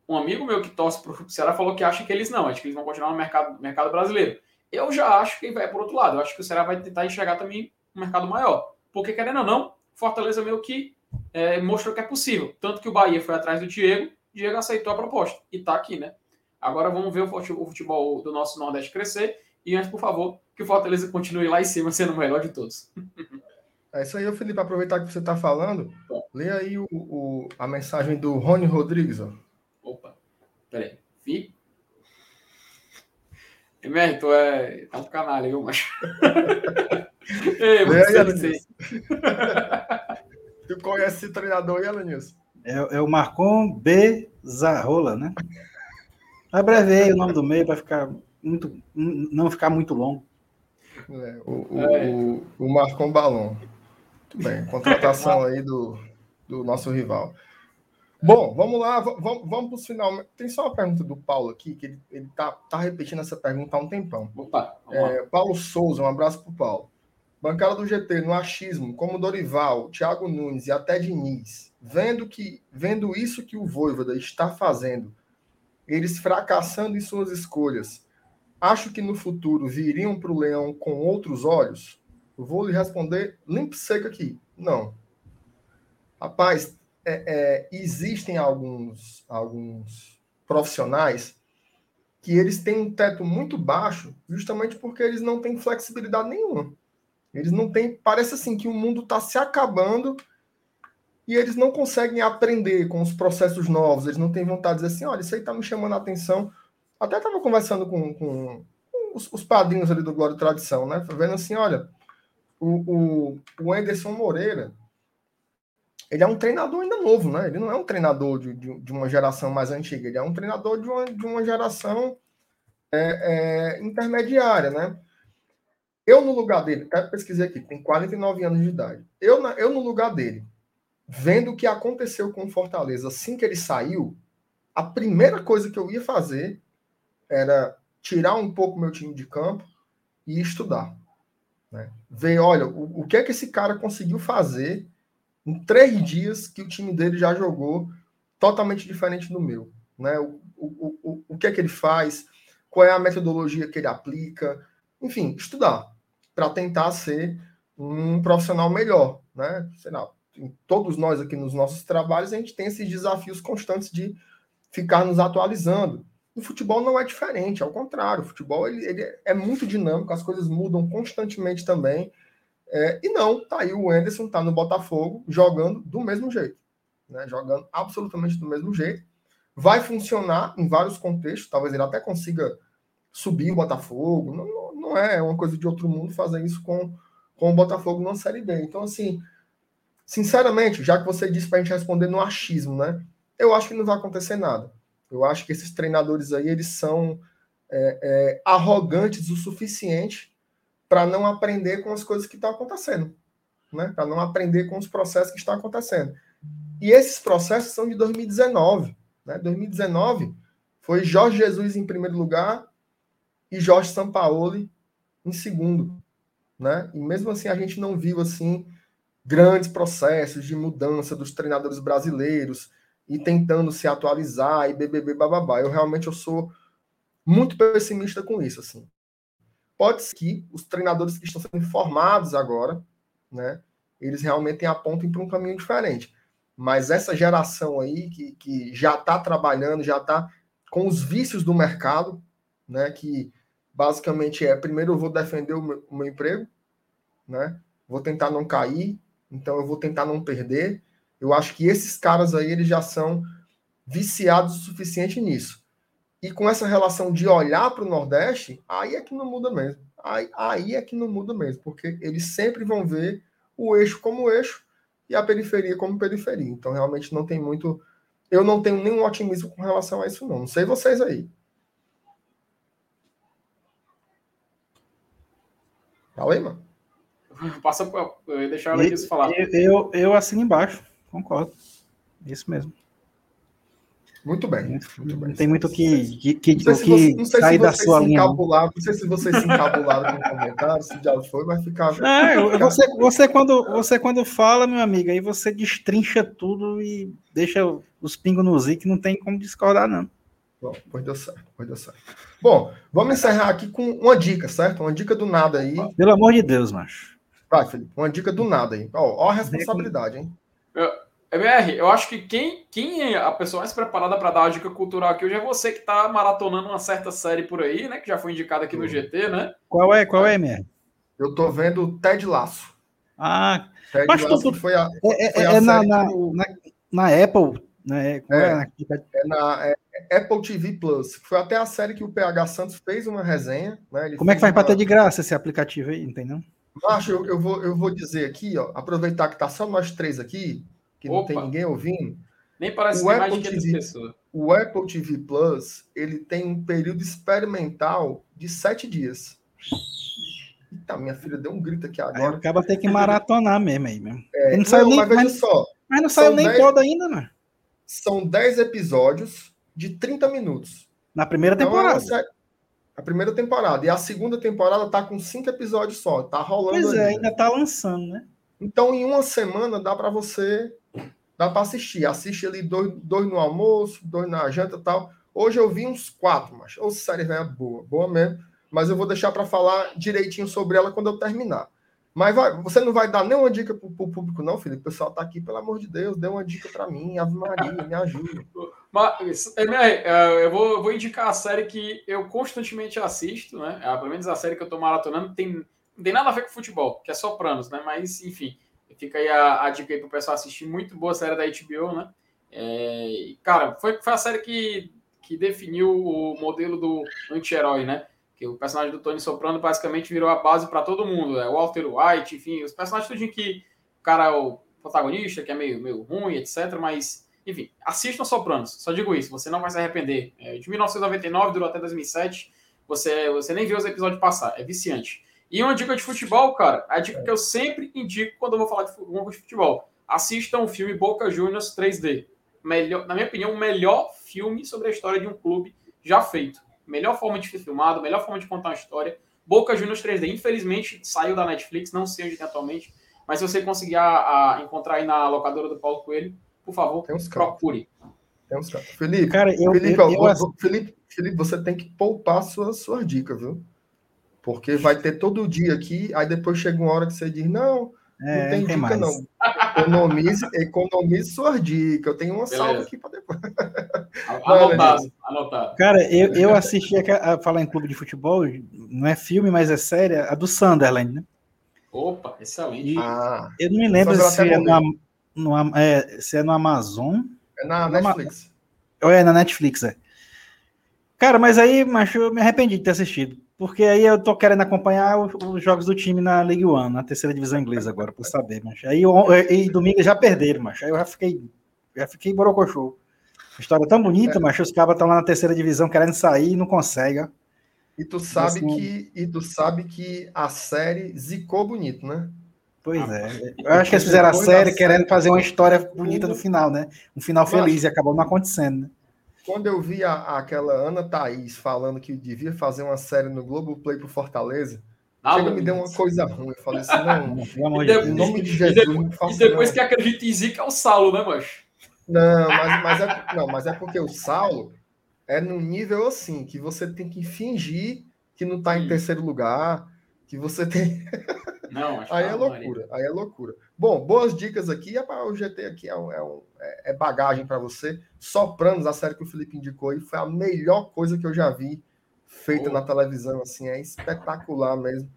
Um amigo meu que torce para o Ceará falou que acha que eles não, acho que eles vão continuar no mercado, mercado brasileiro. Eu já acho que vai por outro lado. Eu acho que o Ceará vai tentar enxergar também um mercado maior. Porque, querendo ou não, Fortaleza meio que é, mostrou que é possível. Tanto que o Bahia foi atrás do Diego, Diego aceitou a proposta. E tá aqui, né? Agora vamos ver o futebol do nosso Nordeste crescer. E antes, por favor, que o Fortaleza continue lá em cima, sendo o melhor de todos. É isso aí, Felipe. Aproveitar que você está falando, Bom. lê aí o, o, a mensagem do Rony Rodrigues. Ó. Opa, peraí. Vi? MR, tu é. Tá um canalha, viu, macho? Ei, você Tu conhece esse treinador aí, Alanilson? É, é o Marcon B. Zarrola, né? Abrevei o nome do meio para ficar muito, não ficar muito longo. É, o, o, é. o, o Marcon Balon. Muito bem, contratação aí do, do nosso rival. Bom, vamos lá, vamos, vamos para os final. Tem só uma pergunta do Paulo aqui, que ele, ele tá, tá repetindo essa pergunta há um tempão. Opa, é, Paulo Souza, um abraço para o Paulo. Bancada do GT, no achismo, como Dorival, Thiago Nunes e até Diniz, vendo, que, vendo isso que o Voivoda está fazendo, eles fracassando em suas escolhas, acho que no futuro viriam para o Leão com outros olhos? Vou lhe responder limpo seco aqui. Não. Rapaz, é, é, existem alguns, alguns profissionais que eles têm um teto muito baixo, justamente porque eles não têm flexibilidade nenhuma. Eles não têm. Parece assim que o mundo está se acabando e eles não conseguem aprender com os processos novos. Eles não têm vontade de dizer assim: olha, isso aí está me chamando a atenção. Até estava conversando com, com os, os, padrinhos ali do Glória e Tradição, né? Vendo assim: olha, o, o, o Anderson Moreira ele é um treinador ainda novo, né? Ele não é um treinador de, de, de uma geração mais antiga, ele é um treinador de uma, de uma geração é, é, intermediária, né? Eu, no lugar dele, até pesquisei aqui, tem 49 anos de idade. Eu, eu, no lugar dele, vendo o que aconteceu com o Fortaleza assim que ele saiu, a primeira coisa que eu ia fazer era tirar um pouco meu time de campo e estudar. Né? Ver, olha, o, o que é que esse cara conseguiu fazer em três dias que o time dele já jogou totalmente diferente do meu. Né? O, o, o, o que é que ele faz, qual é a metodologia que ele aplica, enfim, estudar para tentar ser um profissional melhor. Né? Sei lá, todos nós aqui nos nossos trabalhos, a gente tem esses desafios constantes de ficar nos atualizando. O futebol não é diferente, ao contrário, o futebol ele, ele é muito dinâmico, as coisas mudam constantemente também. É, e não, tá aí o Anderson, tá no Botafogo, jogando do mesmo jeito. Né? Jogando absolutamente do mesmo jeito. Vai funcionar em vários contextos, talvez ele até consiga subir o Botafogo. Não, não é uma coisa de outro mundo fazer isso com, com o Botafogo na Série B. Então, assim, sinceramente, já que você disse para a gente responder no achismo, né? Eu acho que não vai acontecer nada. Eu acho que esses treinadores aí, eles são é, é, arrogantes o suficiente para não aprender com as coisas que estão acontecendo, né? Para não aprender com os processos que estão acontecendo. E esses processos são de 2019, né? 2019 foi Jorge Jesus em primeiro lugar e Jorge Sampaoli em segundo, né? E mesmo assim a gente não viu assim grandes processos de mudança dos treinadores brasileiros e tentando se atualizar e BBB bababá. Eu realmente eu sou muito pessimista com isso, assim. Pode ser que os treinadores que estão sendo formados agora, né, eles realmente apontem para um caminho diferente. Mas essa geração aí que, que já está trabalhando, já está com os vícios do mercado, né, que basicamente é primeiro eu vou defender o meu, o meu emprego, né, vou tentar não cair, então eu vou tentar não perder. Eu acho que esses caras aí eles já são viciados o suficiente nisso. E com essa relação de olhar para o Nordeste, aí é que não muda mesmo. Aí, aí é que não muda mesmo, porque eles sempre vão ver o eixo como eixo e a periferia como periferia. Então, realmente não tem muito. Eu não tenho nenhum otimismo com relação a isso, não. Não sei vocês aí. Fala aí, mano. Passa para. Eu ia deixar ela aqui falar. Eu, eu, eu assino embaixo, concordo. Isso mesmo. Muito bem. Muito, muito bem. Não tem muito que, que, que, não sei que não sei sair da sua linha. Não sei se vocês se encabularam no comentário, se já foi, mas ficar. Não, você, você, quando, você quando fala, meu amigo, aí você destrincha tudo e deixa os pingos no Z que não tem como discordar, não. Bom, pois deu certo, pois deu certo. Bom, vamos encerrar aqui com uma dica, certo? Uma dica do nada aí. Pelo amor de Deus, macho. Vai, Felipe, uma dica do nada aí. Ó, ó a responsabilidade, hein? Eu... MR, eu acho que quem, quem é a pessoa mais preparada para dar uma dica cultural aqui hoje é você que está maratonando uma certa série por aí, né? Que já foi indicada aqui no GT, né? Qual é, qual é, MR? Eu tô vendo Ted Laço. Ah, Ted mas Laço tu... foi a, é, é, é na, na, na, na, Apple, né? É, é, é na é Apple TV Plus. Foi até a série que o PH Santos fez uma resenha. Né? Como é que faz uma... para ter de graça esse aplicativo aí, entendeu? Macho, eu, eu, vou, eu vou dizer aqui, ó, aproveitar que tá só nós três aqui, que Opa. não tem ninguém ouvindo. Nem parece o que mais de TV, pessoas. O Apple TV Plus, ele tem um período experimental de sete dias. Eita, minha filha deu um grito aqui agora. Aí acaba ter que maratonar mesmo aí mesmo. É, não, não saiu nem, mas veja mas, só. Mas não saiu nem dez, todo ainda, né? São dez episódios de 30 minutos. Na primeira então, temporada. Então, a primeira temporada. E a segunda temporada tá com cinco episódios só. Tá rolando. Pois é, ainda tá lançando, né? Então, em uma semana dá para você dá para assistir. Assiste ali dois, dois no almoço, dois na janta e tal. Hoje eu vi uns quatro, mas ou série é boa, boa mesmo. Mas eu vou deixar para falar direitinho sobre ela quando eu terminar. Mas vai, você não vai dar nenhuma dica pro, pro público, não, Felipe. O pessoal tá aqui, pelo amor de Deus, dê uma dica para mim, Ave Maria, me ajuda. Mas, é, eu vou, eu vou indicar a série que eu constantemente assisto, né? É, pelo menos a série que eu tô maratonando tem, não tem nada a ver com futebol, que é Sopranos, né? Mas, enfim, fica aí a, a dica aí pro pessoal assistir. Muito boa série da HBO, né? É, cara, foi, foi a série que, que definiu o modelo do anti-herói, né? Que o personagem do Tony Soprano basicamente virou a base para todo mundo. É Walter White, enfim, os personagens tudinho que o cara é o protagonista, que é meio, meio ruim, etc. Mas, enfim, assistam Sopranos. Só digo isso, você não vai se arrepender. É, de 1999, durou até 2007. Você, você nem viu os episódios passar. É viciante. E uma dica de futebol, cara, a dica que eu sempre indico quando eu vou falar de futebol. Assistam o filme Boca Juniors 3D melhor, na minha opinião, o melhor filme sobre a história de um clube já feito. Melhor forma de ser filmado, melhor forma de contar uma história. Boca Juniors 3D, infelizmente, saiu da Netflix, não sei onde tem atualmente, mas se você conseguir a, a encontrar aí na locadora do Paulo Coelho, por favor, procure. Tem uns Felipe, Cara, eu, Felipe, eu, eu, eu, Felipe, Felipe, você tem que poupar suas, suas dicas, viu? Porque vai ter todo dia aqui, aí depois chega uma hora que você diz, não, é, não tem dica, mais. não. Economize, economize suas dicas. Eu tenho uma salva aqui para depois. Anotado, anotado. Cara, eu, eu assisti a, a, falar em clube de futebol, não é filme, mas é série, a do Sunderland, né? Opa, excelente. Ah, eu não me lembro se é, no, no, é, se é no Amazon. É na Netflix. Ou é na Netflix, é. Cara, mas aí, macho, eu me arrependi de ter assistido. Porque aí eu tô querendo acompanhar os, jogos do time na League One, na terceira divisão inglesa agora, por saber, mas aí e domingo já perderam, mas aí eu já fiquei, já fiquei borocochô. História tão bonita, é. mas os cabas estão lá na terceira divisão querendo sair e não conseguem. E tu sabe assim, que e tu sabe que a série zicou bonito, né? Pois é. Eu acho que eles fizeram a série querendo fazer uma história bonita no final, né? Um final feliz e acabou não acontecendo, né? Quando eu vi a, aquela Ana Thaís falando que devia fazer uma série no Globo Play pro Fortaleza, ah, chega, me deu uma coisa ruim. Eu falei assim, não, pelo amor de Deus, em nome de Jesus, e depois, e depois que acredita em Zica é o Saulo, né, macho? Não, mas, mas, é, não, mas é porque o Saulo é num nível assim, que você tem que fingir que não tá em terceiro lugar, que você tem. Não, acho aí é loucura, aí é loucura. Bom, boas dicas aqui. Para o GT aqui é, um, é, um, é, é bagagem para você. Sopranos, a série que o Felipe indicou aí, foi a melhor coisa que eu já vi feita oh. na televisão. Assim, é espetacular mesmo.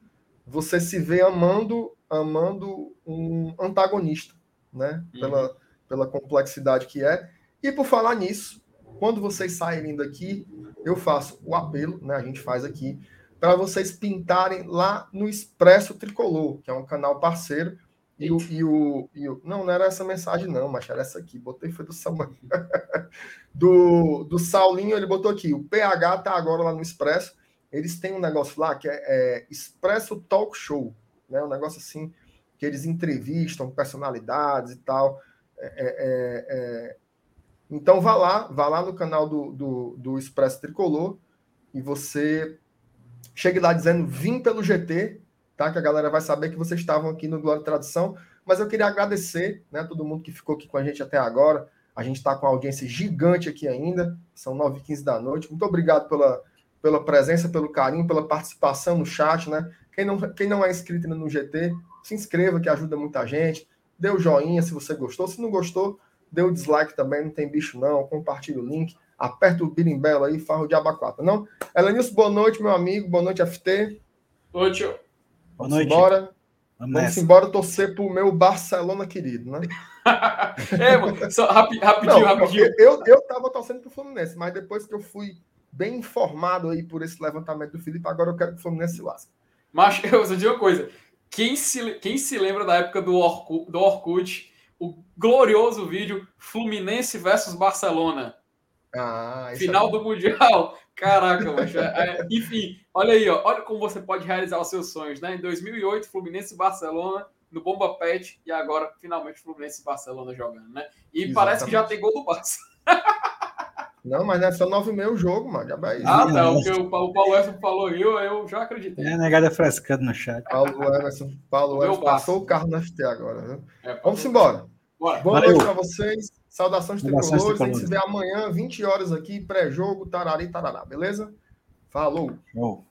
Você se vê amando, amando um antagonista, né? Uhum. Pela, pela complexidade que é. E por falar nisso, quando vocês saírem daqui, eu faço o apelo, né? A gente faz aqui para vocês pintarem lá no Expresso Tricolor, que é um canal parceiro. E o, e o, e o, não, não era essa mensagem, não, mas era essa aqui. Botei foi do Samuel. do, do Saulinho, ele botou aqui. O PH tá agora lá no Expresso. Eles têm um negócio lá que é, é Expresso Talk Show. Né? Um negócio assim que eles entrevistam personalidades e tal. É, é, é, é. então vá lá, vá lá no canal do, do, do Expresso Tricolor e você chegue lá dizendo vim pelo GT, tá? Que a galera vai saber que vocês estavam aqui no Glória e Tradição. Mas eu queria agradecer, né, todo mundo que ficou aqui com a gente até agora. A gente está com uma audiência gigante aqui ainda, são 9h15 da noite. Muito obrigado pela, pela presença, pelo carinho, pela participação no chat, né? Quem não, quem não é inscrito no GT, se inscreva, que ajuda muita gente. Dê o joinha se você gostou. Se não gostou, dê o dislike também, não tem bicho não. Compartilhe o link aperta o birimbelo aí, farro de abacate, não? Elenilson, boa noite, meu amigo, boa noite, FT. Boa noite. Vamos noite. embora. Vamos, Vamos embora torcer pro meu Barcelona querido, né? é, mano, só rapi, rapidinho, não, rapidinho. Eu, eu tava torcendo pro Fluminense, mas depois que eu fui bem informado aí por esse levantamento do Felipe, agora eu quero que o Fluminense se lasque. Mas eu vou dizer uma coisa. Quem se, quem se lembra da época do Orkut, do Orkut, o glorioso vídeo Fluminense versus Barcelona? Ah, Final é do Mundial. Caraca, mas, é, é, enfim, olha aí, ó, olha como você pode realizar os seus sonhos, né? Em 2008, Fluminense e Barcelona no Bomba Pet e agora finalmente Fluminense e Barcelona jogando, né? E Exatamente. parece que já tem gol do Barça. Não, mas não é só 9 meio o jogo, mano. Já vai... Ah, tá. O que o, Paulo Emerson falou eu, eu já acreditei. É, negada frescando no chat. Paulo Emerson, Paulo Emerson passou o carro no FT agora. Né? É, Vamos embora. Bora. Boa noite para vocês. Saudações tricolores. A gente se vê amanhã, 20 horas aqui, pré-jogo, tarari, tarará, beleza? Falou. Oh.